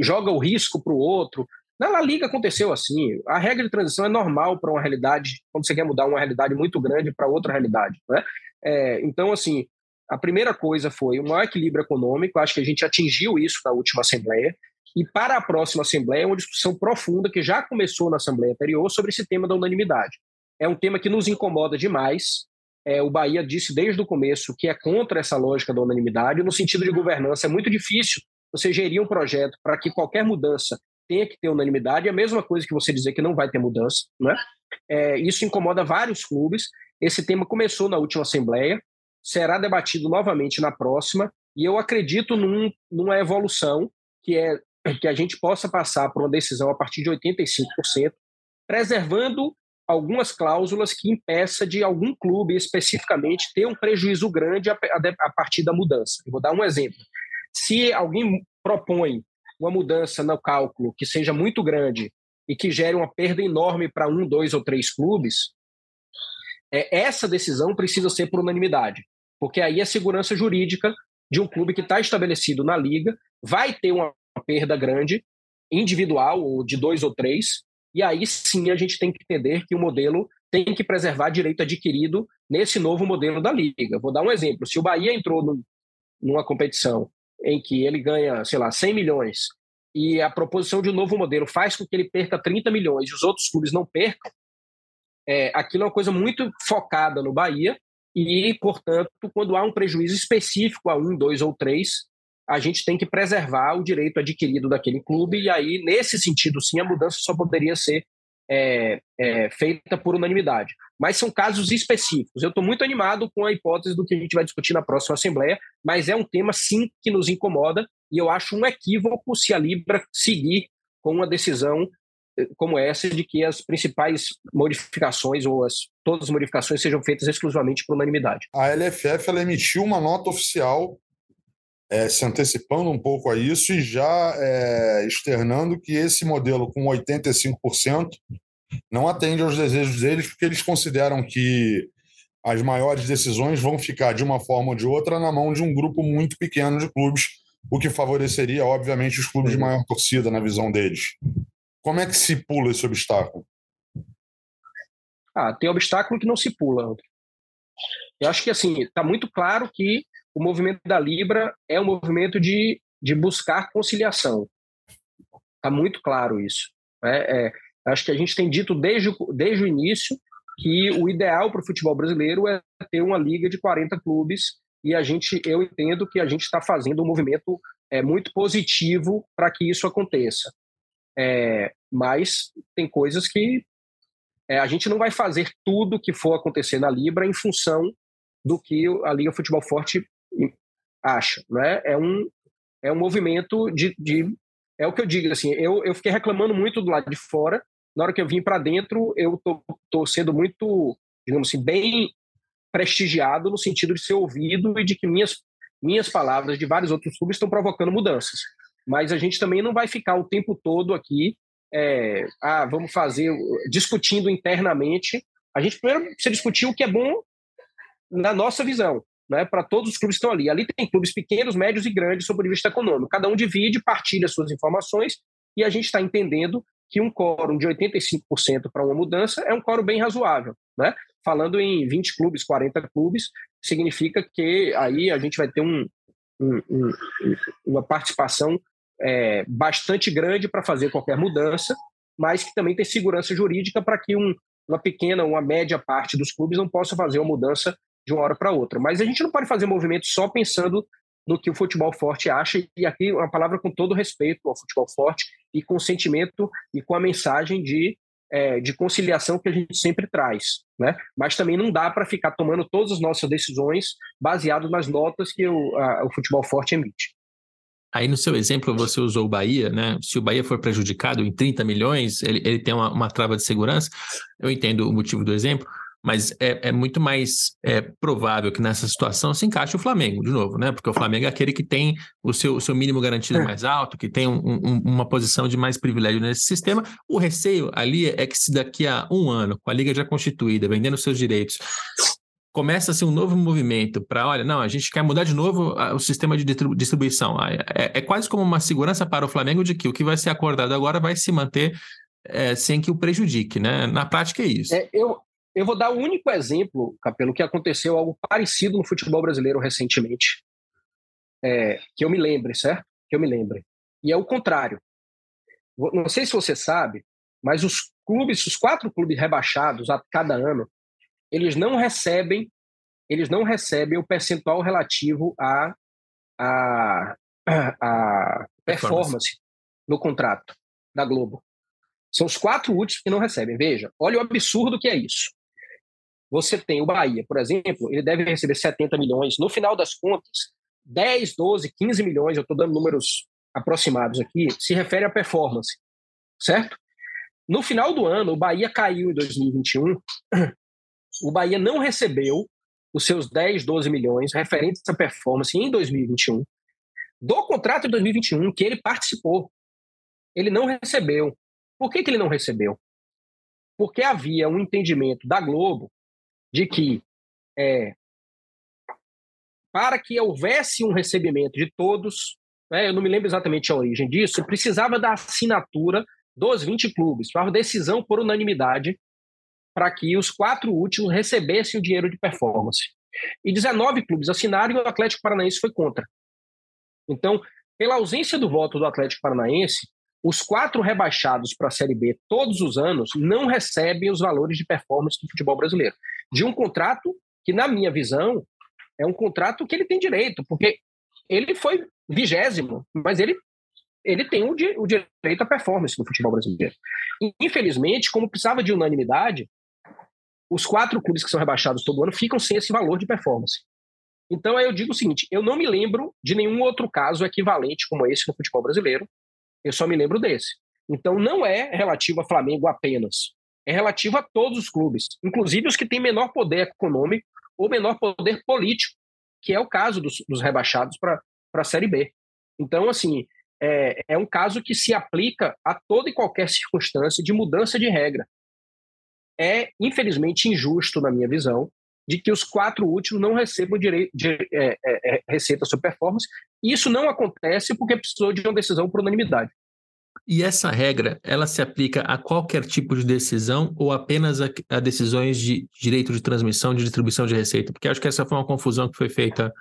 joga o risco para o outro. Na La Liga aconteceu assim. A regra de transição é normal para uma realidade, quando você quer mudar uma realidade muito grande para outra realidade. Né? então, assim, a primeira coisa foi o maior equilíbrio econômico, acho que a gente atingiu isso na última Assembleia, e para a próxima Assembleia, uma discussão profunda que já começou na Assembleia anterior sobre esse tema da unanimidade. É um tema que nos incomoda demais. É, o Bahia disse desde o começo que é contra essa lógica da unanimidade, no sentido de governança. É muito difícil você gerir um projeto para que qualquer mudança tenha que ter unanimidade. É a mesma coisa que você dizer que não vai ter mudança. Né? É, isso incomoda vários clubes. Esse tema começou na última Assembleia, será debatido novamente na próxima, e eu acredito num, numa evolução que é que a gente possa passar por uma decisão a partir de 85%, preservando algumas cláusulas que impeça de algum clube especificamente ter um prejuízo grande a, a, a partir da mudança. Eu vou dar um exemplo. Se alguém propõe uma mudança no cálculo que seja muito grande e que gere uma perda enorme para um, dois ou três clubes, é, essa decisão precisa ser por unanimidade, porque aí a segurança jurídica de um clube que está estabelecido na liga vai ter uma perda grande, individual, ou de dois ou três, e aí sim a gente tem que entender que o modelo tem que preservar direito adquirido nesse novo modelo da liga. Vou dar um exemplo: se o Bahia entrou num, numa competição em que ele ganha, sei lá, 100 milhões e a proposição de um novo modelo faz com que ele perca 30 milhões e os outros clubes não percam, é, aquilo é uma coisa muito focada no Bahia e, portanto, quando há um prejuízo específico a um, dois ou três, a gente tem que preservar o direito adquirido daquele clube, e aí, nesse sentido, sim, a mudança só poderia ser é, é, feita por unanimidade. Mas são casos específicos. Eu estou muito animado com a hipótese do que a gente vai discutir na próxima Assembleia, mas é um tema, sim, que nos incomoda, e eu acho um equívoco se a Libra seguir com uma decisão como essa de que as principais modificações ou as, todas as modificações sejam feitas exclusivamente por unanimidade. A LFF ela emitiu uma nota oficial é, se antecipando um pouco a isso e já é, externando que esse modelo com 85% não atende aos desejos deles, porque eles consideram que as maiores decisões vão ficar, de uma forma ou de outra, na mão de um grupo muito pequeno de clubes, o que favoreceria, obviamente, os clubes de maior torcida, na visão deles. Como é que se pula esse obstáculo? Ah, tem obstáculo que não se pula. Eu acho que assim está muito claro que o movimento da Libra é um movimento de, de buscar conciliação. Está muito claro isso. É, é, acho que a gente tem dito desde, desde o início que o ideal para o futebol brasileiro é ter uma liga de 40 clubes e a gente, eu entendo que a gente está fazendo um movimento é, muito positivo para que isso aconteça. É, mas tem coisas que é, a gente não vai fazer tudo que for acontecer na Libra em função do que a Liga Futebol Forte acha, né? É um é um movimento de, de é o que eu digo assim. Eu, eu fiquei reclamando muito do lado de fora. Na hora que eu vim para dentro, eu tô, tô sendo muito, digamos assim, bem prestigiado no sentido de ser ouvido e de que minhas minhas palavras de vários outros clubes estão provocando mudanças. Mas a gente também não vai ficar o tempo todo aqui, é, ah, vamos fazer discutindo internamente. A gente primeiro precisa discutir o que é bom na nossa visão né, para todos os clubes que estão ali. Ali tem clubes pequenos, médios e grandes sob o vista econômico. Cada um divide, partilha suas informações e a gente está entendendo que um quórum de 85% para uma mudança é um quórum bem razoável. Né? Falando em 20 clubes, 40 clubes, significa que aí a gente vai ter um, um, um, uma participação é, bastante grande para fazer qualquer mudança, mas que também tem segurança jurídica para que um, uma pequena, uma média parte dos clubes não possa fazer uma mudança de uma hora para outra. Mas a gente não pode fazer movimento só pensando no que o futebol forte acha, e aqui uma palavra com todo respeito ao futebol forte e com sentimento e com a mensagem de, é, de conciliação que a gente sempre traz. Né? Mas também não dá para ficar tomando todas as nossas decisões baseado nas notas que o, a, o futebol forte emite. Aí no seu exemplo você usou o Bahia, né? Se o Bahia for prejudicado em 30 milhões, ele, ele tem uma, uma trava de segurança. Eu entendo o motivo do exemplo, mas é, é muito mais é, provável que nessa situação se encaixe o Flamengo, de novo, né? Porque o Flamengo é aquele que tem o seu, o seu mínimo garantido é. mais alto, que tem um, um, uma posição de mais privilégio nesse sistema. O receio ali é que se daqui a um ano, com a liga já constituída, vendendo seus direitos, começa-se um novo movimento para, olha, não, a gente quer mudar de novo o sistema de distribuição. É, é, quase como uma segurança para o Flamengo de que o que vai ser acordado agora vai se manter é, sem que o prejudique, né? Na prática é isso. É, eu, eu vou dar o um único exemplo, Capelo, que aconteceu algo parecido no futebol brasileiro recentemente, é, que eu me lembre, certo? Que eu me lembre. E é o contrário. Não sei se você sabe, mas os clubes, os quatro clubes rebaixados a cada ano, eles não recebem, eles não recebem o percentual relativo à a, a, a, performance no contrato da Globo. São os quatro últimos que não recebem. Veja, olha o absurdo que é isso. Você tem o Bahia, por exemplo, ele deve receber 70 milhões. No final das contas, 10, 12, 15 milhões, eu estou dando números aproximados aqui, se refere à performance, certo? No final do ano, o Bahia caiu em 2021. O Bahia não recebeu os seus 10, 12 milhões referentes à performance em 2021 do contrato de 2021 que ele participou. Ele não recebeu. Por que, que ele não recebeu? Porque havia um entendimento da Globo de que é, para que houvesse um recebimento de todos, né, eu não me lembro exatamente a origem disso, precisava da assinatura dos 20 clubes, para decisão por unanimidade, para que os quatro últimos recebessem o dinheiro de performance. E 19 clubes assinaram e o Atlético Paranaense foi contra. Então, pela ausência do voto do Atlético Paranaense, os quatro rebaixados para a Série B todos os anos não recebem os valores de performance do futebol brasileiro. De um contrato que, na minha visão, é um contrato que ele tem direito, porque ele foi vigésimo, mas ele ele tem o, o direito à performance no futebol brasileiro. Infelizmente, como precisava de unanimidade, os quatro clubes que são rebaixados todo ano ficam sem esse valor de performance. Então, aí eu digo o seguinte: eu não me lembro de nenhum outro caso equivalente como esse no futebol brasileiro. Eu só me lembro desse. Então, não é relativo a Flamengo apenas. É relativo a todos os clubes, inclusive os que têm menor poder econômico ou menor poder político, que é o caso dos, dos rebaixados para a Série B. Então, assim, é, é um caso que se aplica a toda e qualquer circunstância de mudança de regra. É, infelizmente, injusto, na minha visão, de que os quatro últimos não recebam direito de, é, é, é, receita sobre performance. Isso não acontece porque precisou de uma decisão por unanimidade. E essa regra, ela se aplica a qualquer tipo de decisão ou apenas a, a, decisões de direito de transmissão, de distribuição de receita? Porque acho que essa foi uma confusão que foi feita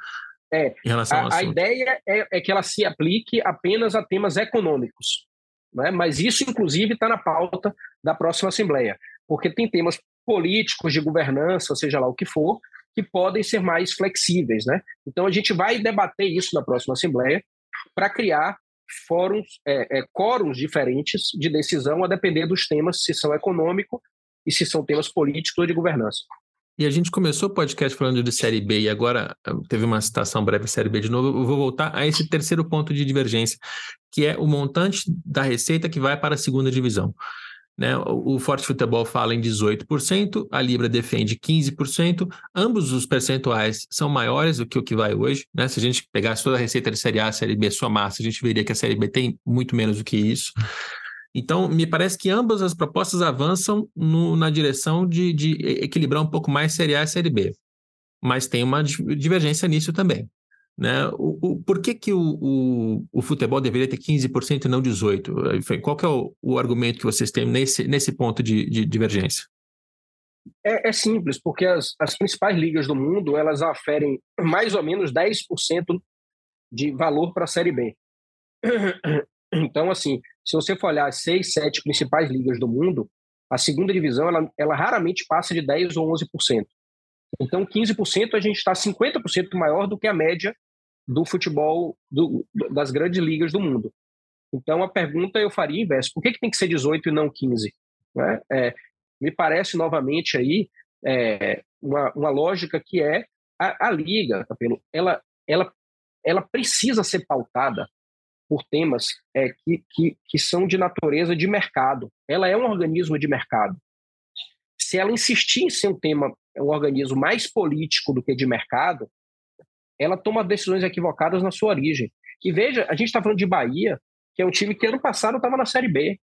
é, em relação a, a ideia é, é, que ela se aplique apenas a temas econômicos. Né? Mas isso, inclusive, está na pauta da próxima Assembleia, porque tem temas políticos, de governança, seja lá o que for, que podem ser mais flexíveis. Né? Então, a gente vai debater isso na próxima Assembleia para criar fóruns, é, é, diferentes de decisão a depender dos temas, se são econômico e se são temas políticos ou de governança. E a gente começou o podcast falando de Série B e agora ah, teve uma citação breve Série B de novo. Eu vou voltar a esse terceiro ponto de divergência, que é o montante da receita que vai para a segunda divisão. Né? O Forte Futebol fala em 18%, a Libra defende 15%, ambos os percentuais são maiores do que o que vai hoje. Né? Se a gente pegasse toda a receita de Série A, Série B, somasse, a gente veria que a Série B tem muito menos do que isso. Então, me parece que ambas as propostas avançam no, na direção de, de, equilibrar um pouco mais Série A e Série B. Mas tem uma divergência nisso também. Né? O, o, por que, que o, o, o futebol deveria ter 15% e não 18%? Qual que é o, o argumento que vocês têm nesse, nesse ponto de, de divergência? É, é, simples, porque as, as principais ligas do mundo elas aferem mais ou menos 10% de valor para a Série B. Então, assim, se você for olhar as seis, sete principais ligas do mundo, a segunda divisão ela, ela raramente passa de 10% ou 11%. Então, 15% a gente está 50% maior do que a média do futebol do, das grandes ligas do mundo. Então, a pergunta eu faria inverso: por que, que tem que ser 18 e não 15? Né? É, me parece novamente aí é, uma, uma lógica que é a, a liga, ela, ela, ela precisa ser pautada por temas é, que, que, que são de natureza de mercado. Ela é um organismo de mercado. Se ela insistir em ser um tema, um organismo mais político do que de mercado, ela toma decisões equivocadas na sua origem. E veja, a gente está falando de Bahia, que é um time que ano passado estava na Série B.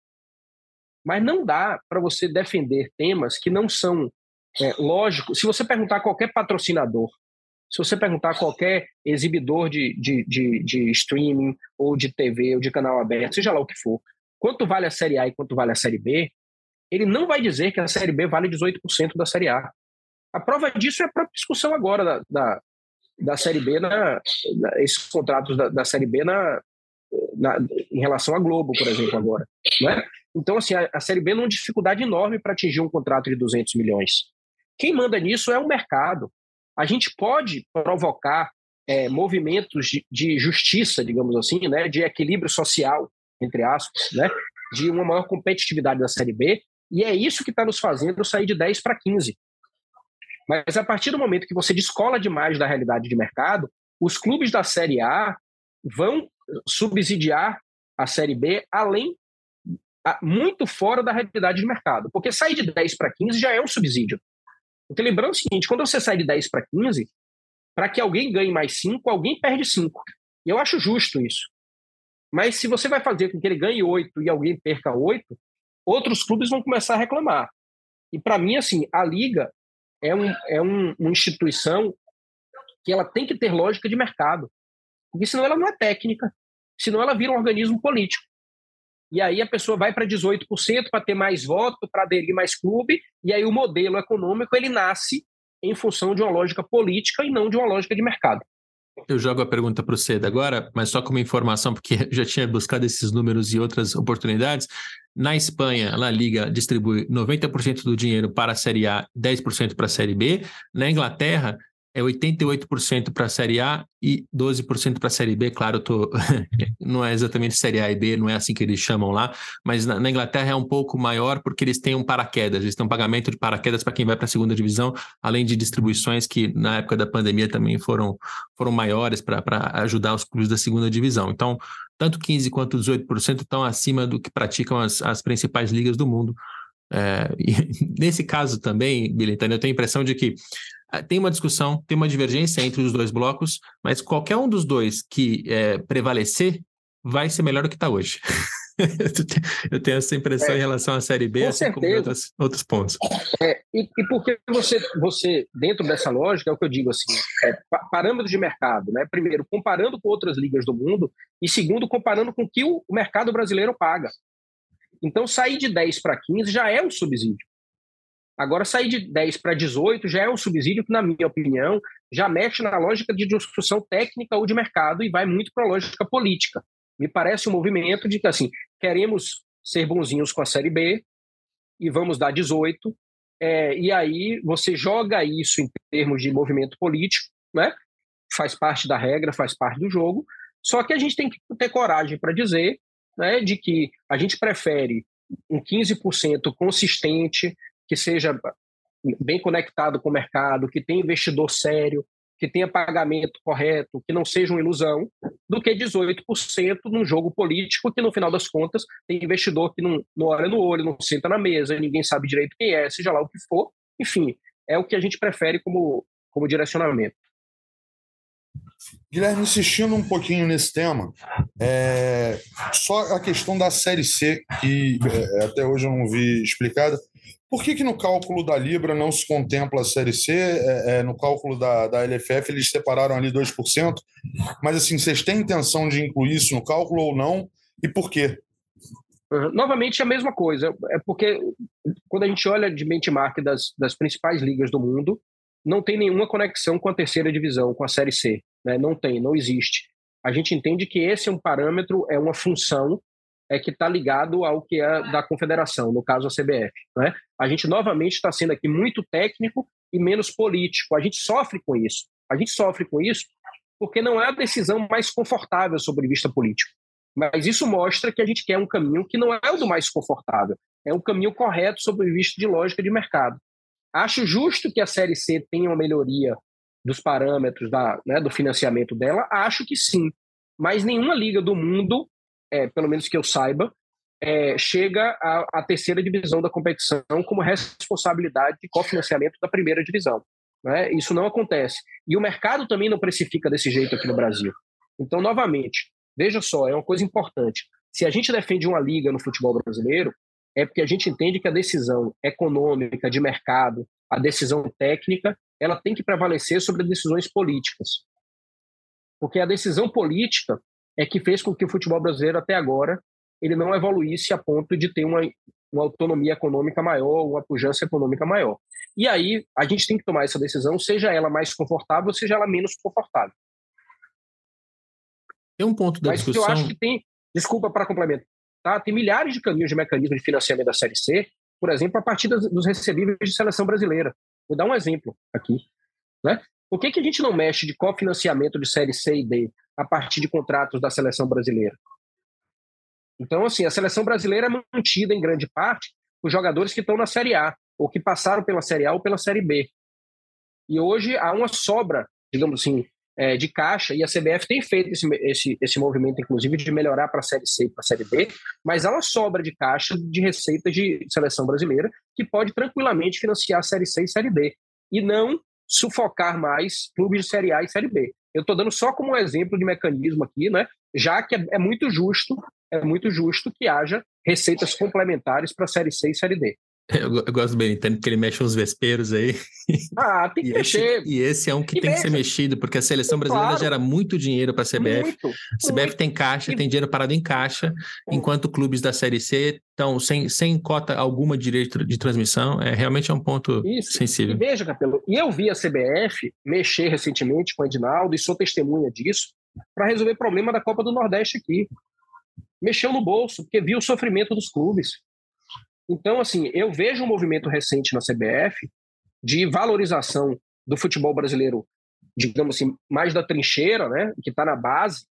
Mas não dá para você defender temas que não são é, lógicos. Se você perguntar a qualquer patrocinador se você perguntar a qualquer exibidor de, de, de, de, streaming, ou de TV, ou de canal aberto, seja lá o que for, quanto vale a Série A e quanto vale a Série B, ele não vai dizer que a Série B vale 18% da Série A. A prova disso é a própria discussão agora da, da, da Série B, na, na, esses contratos da, da Série B na, na, em relação à Globo, por exemplo, agora. Né? Então, assim, a, a Série B é uma dificuldade enorme para atingir um contrato de 200 milhões. Quem manda nisso é o mercado a gente pode provocar é, movimentos de, de, justiça, digamos assim, né, de equilíbrio social, entre aspas, né, de uma maior competitividade da Série B, e é isso que está nos fazendo sair de 10 para 15. Mas a partir do momento que você descola demais da realidade de mercado, os clubes da Série A vão subsidiar a Série B além muito fora da realidade de mercado. Porque sair de 10 para 15 já é um subsídio. Porque lembrando o seguinte, quando você sai de 10 para 15, para que alguém ganhe mais 5, alguém perde 5. E eu acho justo isso. Mas se você vai fazer com que ele ganhe 8 e alguém perca 8, outros clubes vão começar a reclamar. E para mim, assim, a Liga é, um, é um, uma instituição que ela tem que ter lógica de mercado. Porque senão ela não é técnica. Senão ela vira um organismo político. E aí a pessoa vai para 18% para ter mais voto, para aderir mais clube, e aí o modelo econômico ele nasce em função de uma lógica política e não de uma lógica de mercado. Eu jogo a pergunta para o Ceda agora, mas só como informação, porque já tinha buscado esses números e outras oportunidades. Na Espanha, a Liga distribui 90% do dinheiro para a Série A, 10% para a Série B. Na Inglaterra, é 88% para a Série A e 12% para a Série B. Claro, tô... não é exatamente Série A e B, não é assim que eles chamam lá, mas na, Inglaterra é um pouco maior porque eles têm um paraquedas, eles têm um pagamento de paraquedas para quem vai para a segunda divisão, além de distribuições que na época da pandemia também foram, foram maiores para ajudar os clubes da segunda divisão. Então, tanto 15% quanto 18% estão acima do que praticam as, as principais ligas do mundo. É, nesse caso também, Bilitano, eu tenho a impressão de que tem uma discussão, tem uma divergência entre os dois blocos, mas qualquer um dos dois que é, prevalecer vai ser melhor do que está hoje. eu tenho essa impressão é, em relação à Série B, com assim certeza. como outros, outros pontos. É, e, e porque você, você, dentro dessa lógica, é o que eu digo assim, é, parâmetros de mercado, né? Primeiro, comparando com outras ligas do mundo, e segundo, comparando com o que o mercado brasileiro paga. Então, sair de 10 para 15 já é um subsídio. Agora, sair de 10 para 18 já é um subsídio que, na minha opinião, já mexe na lógica de discussão técnica ou de mercado e vai muito para a lógica política. Me parece um movimento de que, assim, queremos ser bonzinhos com a Série B e vamos dar 18, é, e aí você joga isso em termos de movimento político, né? faz parte da regra, faz parte do jogo, só que a gente tem que ter coragem para dizer né, de que a gente prefere um 15% consistente, que seja bem conectado com o mercado, que tenha investidor sério, que tenha pagamento correto, que não seja uma ilusão, do que 18% num jogo político que, no final das contas, tem investidor que não, não olha no olho, não senta na mesa, ninguém sabe direito quem é, seja lá o que for. Enfim, é o que a gente prefere como, como direcionamento. Guilherme, insistindo um pouquinho nesse tema, é, só a questão da Série C, que é, até hoje eu não vi explicada. Por que, que no cálculo da Libra não se contempla a Série C? É, é, no cálculo da, da LFF eles separaram ali 2%, mas assim, vocês têm intenção de incluir isso no cálculo ou não? E por quê? Novamente a mesma coisa, é porque quando a gente olha de benchmark das, das principais ligas do mundo, não tem nenhuma conexão com a terceira divisão, com a Série C. Né? Não tem, não existe. A gente entende que esse é um parâmetro, é uma função é que está ligado ao que é da confederação, no caso a CBF. Né? A gente novamente está sendo aqui muito técnico e menos político. A gente sofre com isso. A gente sofre com isso porque não é a decisão mais confortável sobre vista político. Mas isso mostra que a gente quer um caminho que não é o do mais confortável, é um caminho correto sobre vista de lógica de mercado. Acho justo que a Série C tenha uma melhoria dos parâmetros da, né, do financiamento dela? Acho que sim. Mas nenhuma liga do mundo é, pelo menos que eu saiba, é, chega à, terceira divisão da competição como responsabilidade de cofinanciamento da primeira divisão. Né? Isso não acontece. E o mercado também não precifica desse jeito aqui no Brasil. Então, novamente, veja só, é uma coisa importante. Se a gente defende uma liga no futebol brasileiro, é porque a gente entende que a decisão econômica, de mercado, a decisão técnica, ela tem que prevalecer sobre decisões políticas. Porque a decisão política é que fez com que o futebol brasileiro até agora ele não evoluísse a ponto de ter uma, uma autonomia econômica maior, uma pujança econômica maior. E aí a gente tem que tomar essa decisão, seja ela mais confortável, seja ela menos confortável. Tem um ponto da Mas discussão. eu acho que tem, desculpa para complementar, tá? tem milhares de caminhos de mecanismo de financiamento da Série C, por exemplo, a partir dos recebíveis de seleção brasileira. Vou dar um exemplo aqui. Né? Por que, que a gente não mexe de cofinanciamento de Série C e D? a partir de contratos da seleção brasileira. Então, assim, a seleção brasileira é mantida em grande parte por jogadores que estão na Série A, ou que passaram pela Série A ou pela Série B. E hoje há uma sobra, digamos assim, é, de caixa, e a CBF tem feito esse, esse, esse movimento, inclusive, de melhorar para a Série C e para a Série B, mas há uma sobra de caixa de receita de seleção brasileira que pode tranquilamente financiar a Série C e Série D, e não sufocar mais clubes de Série A e Série B. Eu estou dando só como um exemplo de mecanismo aqui, né? já que é, é muito justo, é muito justo que haja receitas complementares para a Série C e Série D. Eu, eu gosto do Benitano porque ele mexe uns vesperos aí. Ah, tem que e mexer. Esse, e esse é um que e tem mexe. que ser mexido, porque a seleção brasileira claro. gera muito dinheiro para a CBF. Muito, a CBF muito. tem caixa, tem dinheiro parado em caixa, enquanto clubes da Série C estão sem, sem cota alguma de direito de transmissão. É, realmente é um ponto Isso. sensível. E veja, Capelo, e eu vi a CBF mexer recentemente com o Edinaldo, e sou testemunha disso, para resolver o problema da Copa do Nordeste aqui. Mexeu no bolso, porque viu o sofrimento dos clubes. Então, assim, eu vejo um movimento recente na CBF de valorização do futebol brasileiro, digamos assim, mais da trincheira, né, que está na base,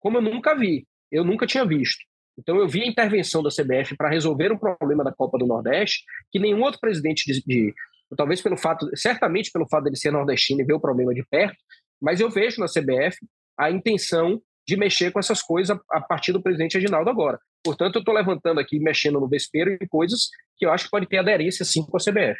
como eu nunca vi. Eu nunca tinha visto. Então, eu vi a intervenção da CBF para resolver um problema da Copa do Nordeste que nenhum outro presidente de, de talvez pelo fato, certamente pelo fato dele ser nordestino e ver o problema de perto, mas eu vejo na CBF a intenção de mexer com essas coisas a, partir do presidente Reginaldo agora. Portanto, eu estou levantando aqui, mexendo no vespeiro em coisas que eu acho que pode ter aderência sim com a CBF.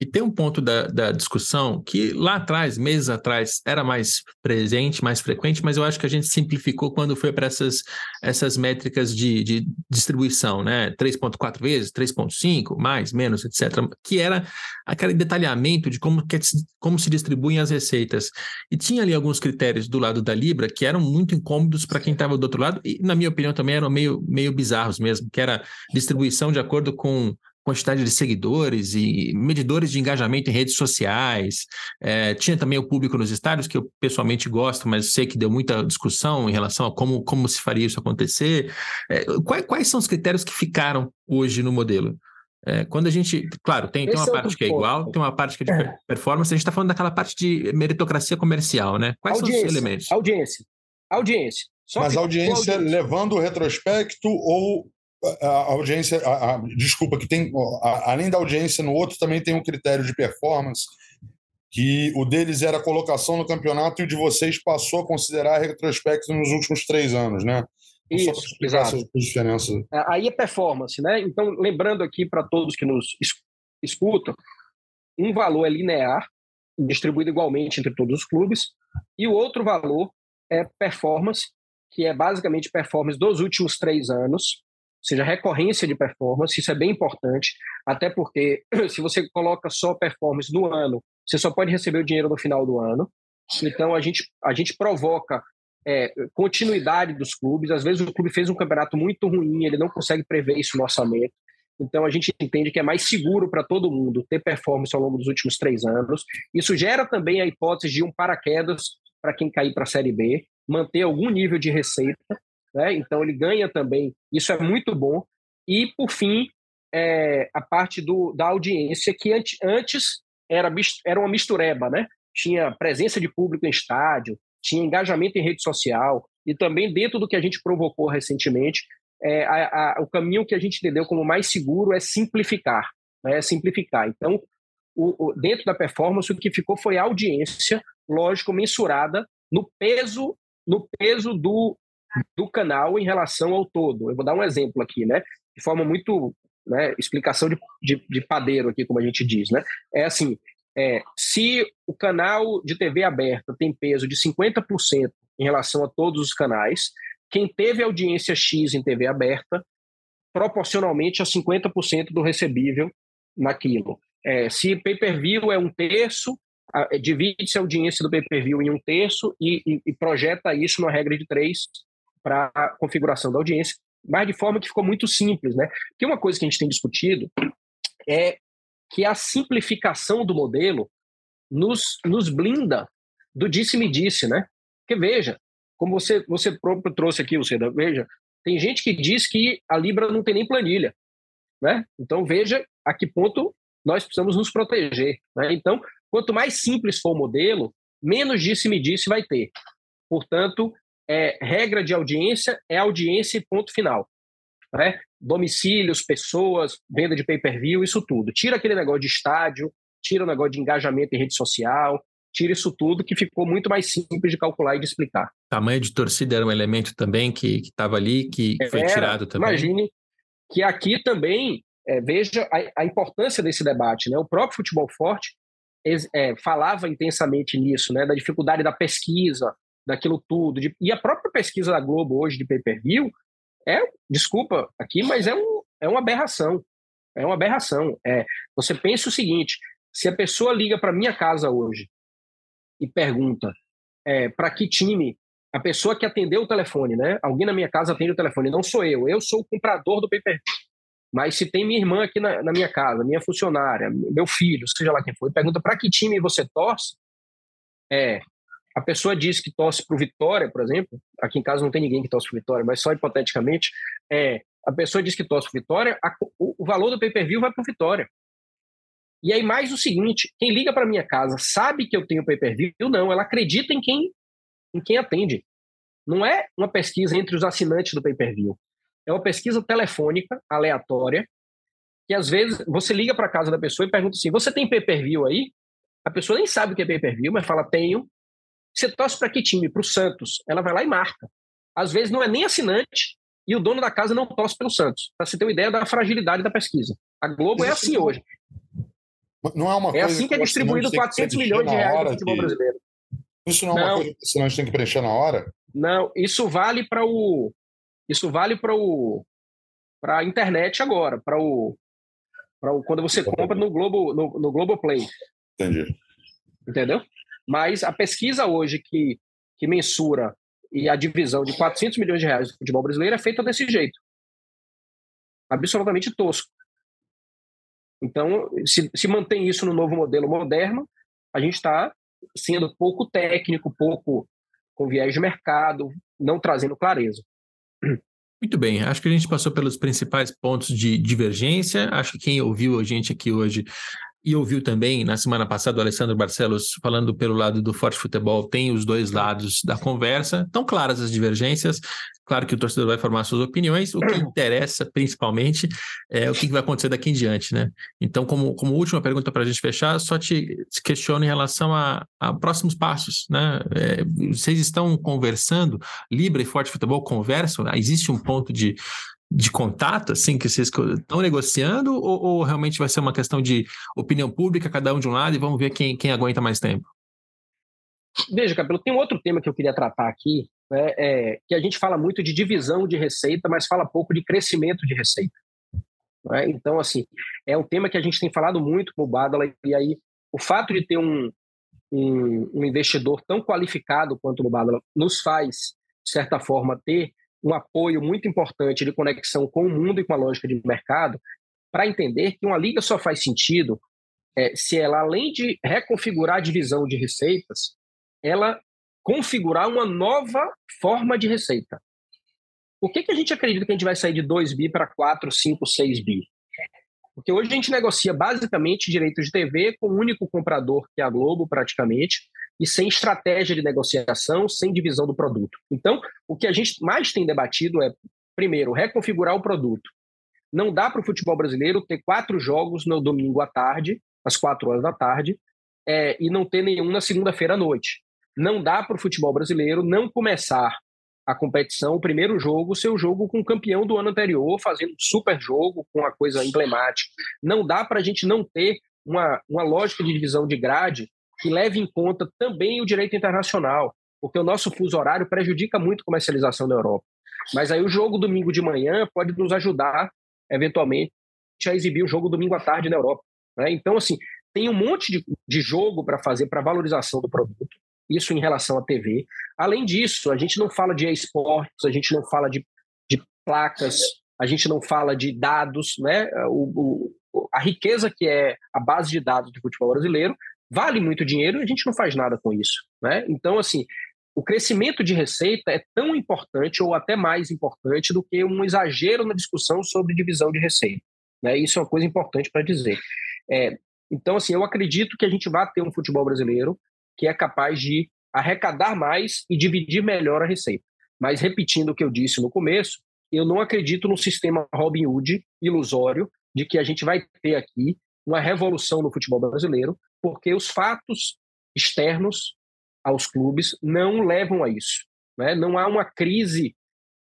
E tem um ponto da, da, discussão que lá atrás, meses atrás, era mais presente, mais frequente, mas eu acho que a gente simplificou quando foi para essas, essas métricas de, de distribuição, né? 3,4 vezes, 3,5, mais, menos, etc. Que era aquele detalhamento de como, que, como se distribuem as receitas. E tinha ali alguns critérios do lado da Libra que eram muito incômodos para quem estava do outro lado, e na minha opinião também eram meio, meio bizarros mesmo, que era distribuição de acordo com quantidade de seguidores e medidores de engajamento em redes sociais. É, tinha também o público nos estádios, que eu pessoalmente gosto, mas sei que deu muita discussão em relação a como, como se faria isso acontecer. É, quais, quais são os critérios que ficaram hoje no modelo? É, quando a gente, claro, tem, tem uma é parte que é igual, tem uma parte que é de é. performance, a gente está falando daquela parte de meritocracia comercial, né? Quais audiência, são os elementos? Audiência. Audiência. Só Mas audiência, audiência levando o retrospecto ou a audiência, a, a, desculpa, que tem, a, além da audiência no outro, também tem um critério de performance, que o deles era colocação no campeonato e o de vocês passou a considerar retrospecto nos últimos três anos, né? Isso, exato. Essas é, Aí é performance, né? Então, lembrando aqui para todos que nos escutam, um valor é linear, distribuído igualmente entre todos os clubes, e o outro valor é performance, que é basicamente performance dos últimos três anos, seja recorrência de performance, isso é bem importante, até porque se você coloca só performance no ano, você só pode receber o dinheiro no final do ano. Então a gente, a gente provoca é, continuidade dos clubes. Às vezes o clube fez um campeonato muito ruim, ele não consegue prever isso no orçamento. Então a gente entende que é mais seguro para todo mundo ter performance ao longo dos últimos três anos. Isso gera também a hipótese de um paraquedas para quem cair para a Série B, manter algum nível de receita né? então ele ganha também, isso é muito bom. E, por fim, é, a parte do, da audiência, que antes, antes era, era uma mistureba, né? tinha presença de público em estádio, tinha engajamento em rede social, e também dentro do que a gente provocou recentemente, é, a, a, o caminho que a gente entendeu como mais seguro é simplificar, né? é simplificar. Então, o, o, dentro da performance, o que ficou foi a audiência, lógico, mensurada no peso no peso do, do canal em relação ao todo. Eu vou dar um exemplo aqui, né? De forma muito. Né, explicação de, de, de padeiro aqui, como a gente diz, né? É assim, é, se o canal de TV aberta tem peso de 50% em relação a todos os canais, quem teve audiência X em TV aberta, proporcionalmente a 50% do recebível naquilo. É, se pay-per-view é um terço, divide-se a audiência do pay-per-view em um terço e, e, e, projeta isso numa regra de três para a configuração da audiência, mas de forma que ficou muito simples, né? Porque uma coisa que a gente tem discutido é que a simplificação do modelo nos, nos blinda do disse-me-disse, né? Porque veja, como você, você próprio trouxe aqui, você veja, tem gente que diz que a Libra não tem nem planilha, né? Então veja a que ponto nós precisamos nos proteger, né? Então, quanto mais simples for o modelo, menos disse-me-disse vai ter. Portanto, é, regra de audiência é audiência e ponto final. né? domicílios, pessoas, venda de pay-per-view, isso tudo. Tira aquele negócio de estádio, tira o negócio de engajamento em rede social, tira isso tudo que ficou muito mais simples de calcular e de explicar. Tamanho de torcida era um elemento também que estava ali, que foi tirado também. Imagine que aqui também, é, veja a, a, importância desse debate. Né? O próprio Futebol Forte é, falava intensamente nisso, né? da dificuldade da pesquisa, daquilo tudo. De, e a própria pesquisa da Globo hoje de pay-per-view é, desculpa aqui, mas é, um, é uma aberração. É uma aberração. É, você pensa o seguinte: se a pessoa liga para minha casa hoje e pergunta é, para que time a pessoa que atendeu o telefone, né? Alguém na minha casa atende o telefone, não sou eu, eu sou o comprador do pay-per-view. Mas se tem minha irmã aqui na, na, minha casa, minha funcionária, meu filho, seja lá quem for, pergunta para que time você torce, é, a pessoa diz que torce para o Vitória, por exemplo, aqui em casa não tem ninguém que torce para o Vitória, mas só hipoteticamente, é, a pessoa diz que torce para o Vitória, a, o, o, valor do pay-per-view vai para o Vitória. E aí mais o seguinte, quem liga para minha casa sabe que eu tenho pay-per-view? Não, ela acredita em quem em quem atende. Não é uma pesquisa entre os assinantes do pay-per-view. É uma pesquisa telefônica, aleatória, que às vezes você liga para casa da pessoa e pergunta assim: "Você tem pay-per-view aí?" A pessoa nem sabe o que é pay-per-view, mas fala: "Tenho". Você torce para que time? Para o Santos. Ela vai lá e marca. Às vezes não é nem assinante e o dono da casa não torce pelo Santos. Para você ter uma ideia da fragilidade da pesquisa. A Globo é assim hoje. Não é uma É assim que é distribuído 400 milhões de reais no futebol brasileiro. Isso não é uma coisa que o assinante tem que preencher na hora? Não, isso vale para o. Isso vale para o. Para a internet agora, para o, o. Quando você compra no Globo, no, no Globoplay. Entendi. Entendeu? Mas a pesquisa hoje que, que mensura e a divisão de 400 milhões de reais do futebol brasileiro é feita desse jeito. Absolutamente tosco. Então, se, se mantém isso no novo modelo moderno, a gente está sendo pouco técnico, pouco com viés de mercado, não trazendo clareza. Muito bem, acho que a gente passou pelos principais pontos de divergência. Acho que quem ouviu a gente aqui hoje e ouviu também na semana passada o Alessandro Barcelos falando pelo lado do Forte Futebol, tem os dois lados da conversa, estão claras as divergências, claro que o torcedor vai formar suas opiniões, o que interessa principalmente é o que vai acontecer daqui em diante, né? Então, como, como última pergunta para a gente fechar, só te questiono em relação a, a próximos passos, né? É, vocês estão conversando, Libra e Forte Futebol conversam, existe um ponto de de contato, assim, que vocês estão negociando, ou, ou, realmente vai ser uma questão de opinião pública, cada um de um lado, e vamos ver quem, quem aguenta mais tempo? Veja, Cabelo, tem outro tema que eu queria tratar aqui, né, é, que a gente fala muito de divisão de receita, mas fala pouco de crescimento de receita. Né? Então, assim, é um tema que a gente tem falado muito com o Badala, e aí o fato de ter um, um, um investidor tão qualificado quanto o Badala nos faz, de certa forma, ter um apoio muito importante de conexão com o mundo e com a lógica de mercado, para entender que uma liga só faz sentido é, se ela, além de reconfigurar a divisão de receitas, ela configurar uma nova forma de receita. Por que, que a gente acredita que a gente vai sair de 2 bi para 4, 5, 6 bi? Porque hoje a gente negocia basicamente direitos de TV com o um único comprador, que é a Globo, praticamente, e sem estratégia de negociação, sem divisão do produto. Então, o que a gente mais tem debatido é, primeiro, reconfigurar o produto. Não dá para o futebol brasileiro ter quatro jogos no domingo à tarde, às quatro horas da tarde, é, e não ter nenhum na segunda-feira à noite. Não dá para o futebol brasileiro não começar a competição, o primeiro jogo, seu jogo com o campeão do ano anterior, fazendo um super jogo, com uma coisa emblemática. Não dá para a gente não ter uma, uma lógica de divisão de grade que leve em conta também o direito internacional, porque o nosso fuso horário prejudica muito a comercialização da Europa. Mas aí o jogo domingo de manhã pode nos ajudar, eventualmente, a exibir o jogo domingo à tarde na Europa. Né? Então, assim, tem um monte de, de jogo para fazer para valorização do produto, isso em relação à TV. Além disso, a gente não fala de esportes, a gente não fala de, de placas, a gente não fala de dados, né? O, o, a riqueza que é a base de dados do futebol brasileiro vale muito dinheiro e a gente não faz nada com isso. Né? Então, assim, o crescimento de receita é tão importante ou até mais importante do que um exagero na discussão sobre divisão de receita. Né? Isso é uma coisa importante para dizer. É, então, assim, eu acredito que a gente vai ter um futebol brasileiro que é capaz de arrecadar mais e dividir melhor a receita. Mas, repetindo o que eu disse no começo, eu não acredito no sistema Robin Hood ilusório de que a gente vai ter aqui uma revolução no futebol brasileiro, porque os fatos externos aos clubes não levam a isso. Né? Não há uma crise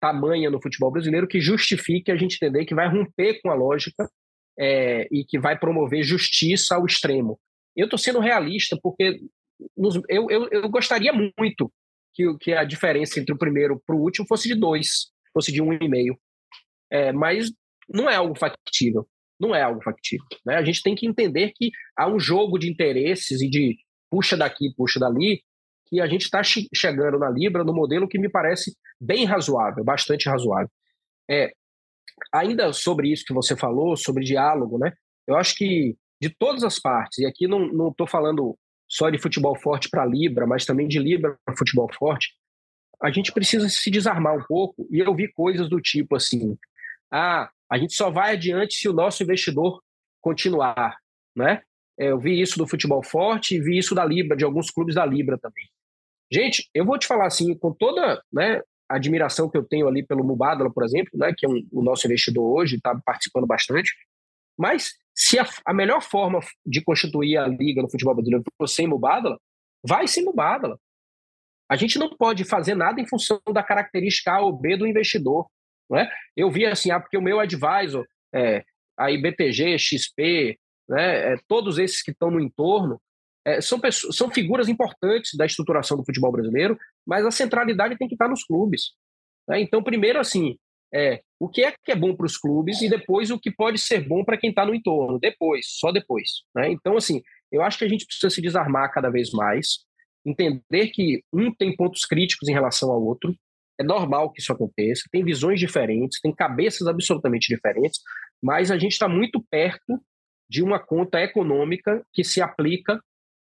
tamanha no futebol brasileiro que justifique a gente entender que vai romper com a lógica é, e que vai promover justiça ao extremo. Eu estou sendo realista porque nos, eu, eu, eu, gostaria muito que, que a diferença entre o primeiro para o último fosse de dois, fosse de um e meio. É, mas não é algo factível. Não é algo factível. Né? A gente tem que entender que há um jogo de interesses e de puxa daqui, puxa dali, que a gente está chegando na Libra no modelo que me parece bem razoável, bastante razoável. É, ainda sobre isso que você falou, sobre diálogo, né? Eu acho que de todas as partes, e aqui não estou falando só de futebol forte para Libra, mas também de Libra para futebol forte, a gente precisa se desarmar um pouco. E eu vi coisas do tipo assim: ah, a gente só vai adiante se o nosso investidor continuar, né? É, eu vi isso do futebol forte e vi isso da Libra, de alguns clubes da Libra também. Gente, eu vou te falar assim, com toda né, a admiração que eu tenho ali pelo Mubadala, por exemplo, né, que é um, o nosso investidor hoje, está participando bastante, mas se a, a, melhor forma de constituir a liga no futebol brasileiro for sem Mubadala, vai sem Mubadala. A gente não pode fazer nada em função da característica A ou B do investidor. Não é? Eu vi assim, ah, porque o meu advisor, é, a IBTG, XP, né, é, todos esses que estão no entorno, é, são, pessoas, são figuras importantes da estruturação do futebol brasileiro, mas a centralidade tem que estar nos clubes. Né? Então, primeiro, assim, é, o que é que é bom para os clubes e depois o que pode ser bom para quem está no entorno, depois, só depois. Né? Então, assim, eu acho que a gente precisa se desarmar cada vez mais, entender que um tem pontos críticos em relação ao outro, é normal que isso aconteça, tem visões diferentes, tem cabeças absolutamente diferentes, mas a gente está muito perto de uma conta econômica que se aplica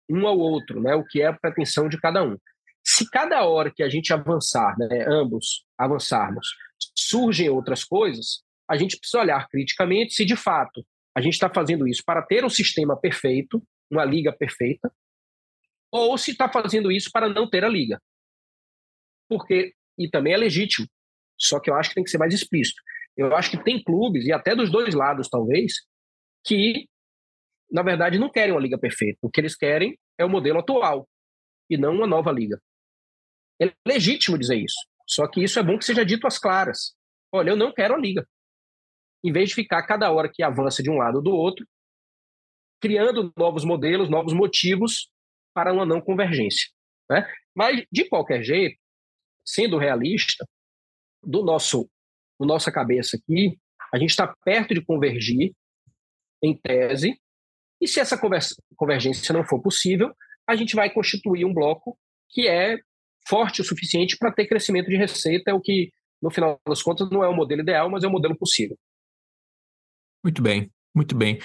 um ao outro, né? o que é a pretensão de cada um. Se cada hora que a gente avançar, né, ambos avançarmos, surgem outras coisas, a gente precisa olhar criticamente se de fato a gente está fazendo isso para ter um sistema perfeito, uma liga perfeita, ou se está fazendo isso para não ter a liga. Porque, e também é legítimo, só que eu acho que tem que ser mais explícito. Eu acho que tem clubes, e até dos dois lados talvez, que, na verdade, não querem uma liga perfeita. O que eles querem é o modelo atual, e não uma nova liga. É legítimo dizer isso. Só que isso é bom que seja dito às claras. Olha, eu não quero a liga. Em vez de ficar cada hora que avança de um lado ou do outro, criando novos modelos, novos motivos para uma não convergência. Né? Mas, de qualquer jeito, sendo realista, do nosso, do nossa cabeça aqui, a gente está perto de convergir, em tese, e se essa convergência não for possível, a gente vai constituir um bloco que é forte o suficiente para ter crescimento de receita, é o que, no final das contas, não é o modelo ideal, mas é o modelo possível. Muito bem, muito bem.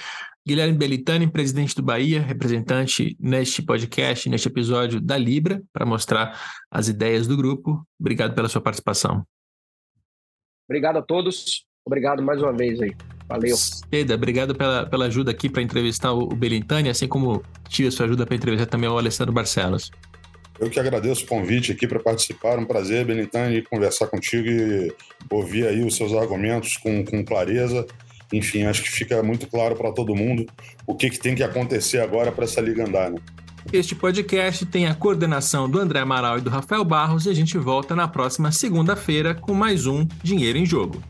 Guilherme Belitani, presidente do Bahia, representante neste podcast, neste episódio da Libra, para mostrar as ideias do grupo. Obrigado pela sua participação. Obrigado a todos. Obrigado mais uma vez aí. Valeu. Seda, obrigado pela, pela ajuda aqui para entrevistar o Belintani, assim como tive a sua ajuda para entrevistar também o Alessandro Barcelos. Eu que agradeço o convite aqui para participar. Um prazer, Benitani, conversar contigo e ouvir aí os seus argumentos com, com clareza. Enfim, acho que fica muito claro para todo mundo o que, que tem que acontecer agora para essa liga andar. Né? Este podcast tem a coordenação do André Amaral e do Rafael Barros e a gente volta na próxima segunda-feira com mais um Dinheiro em Jogo.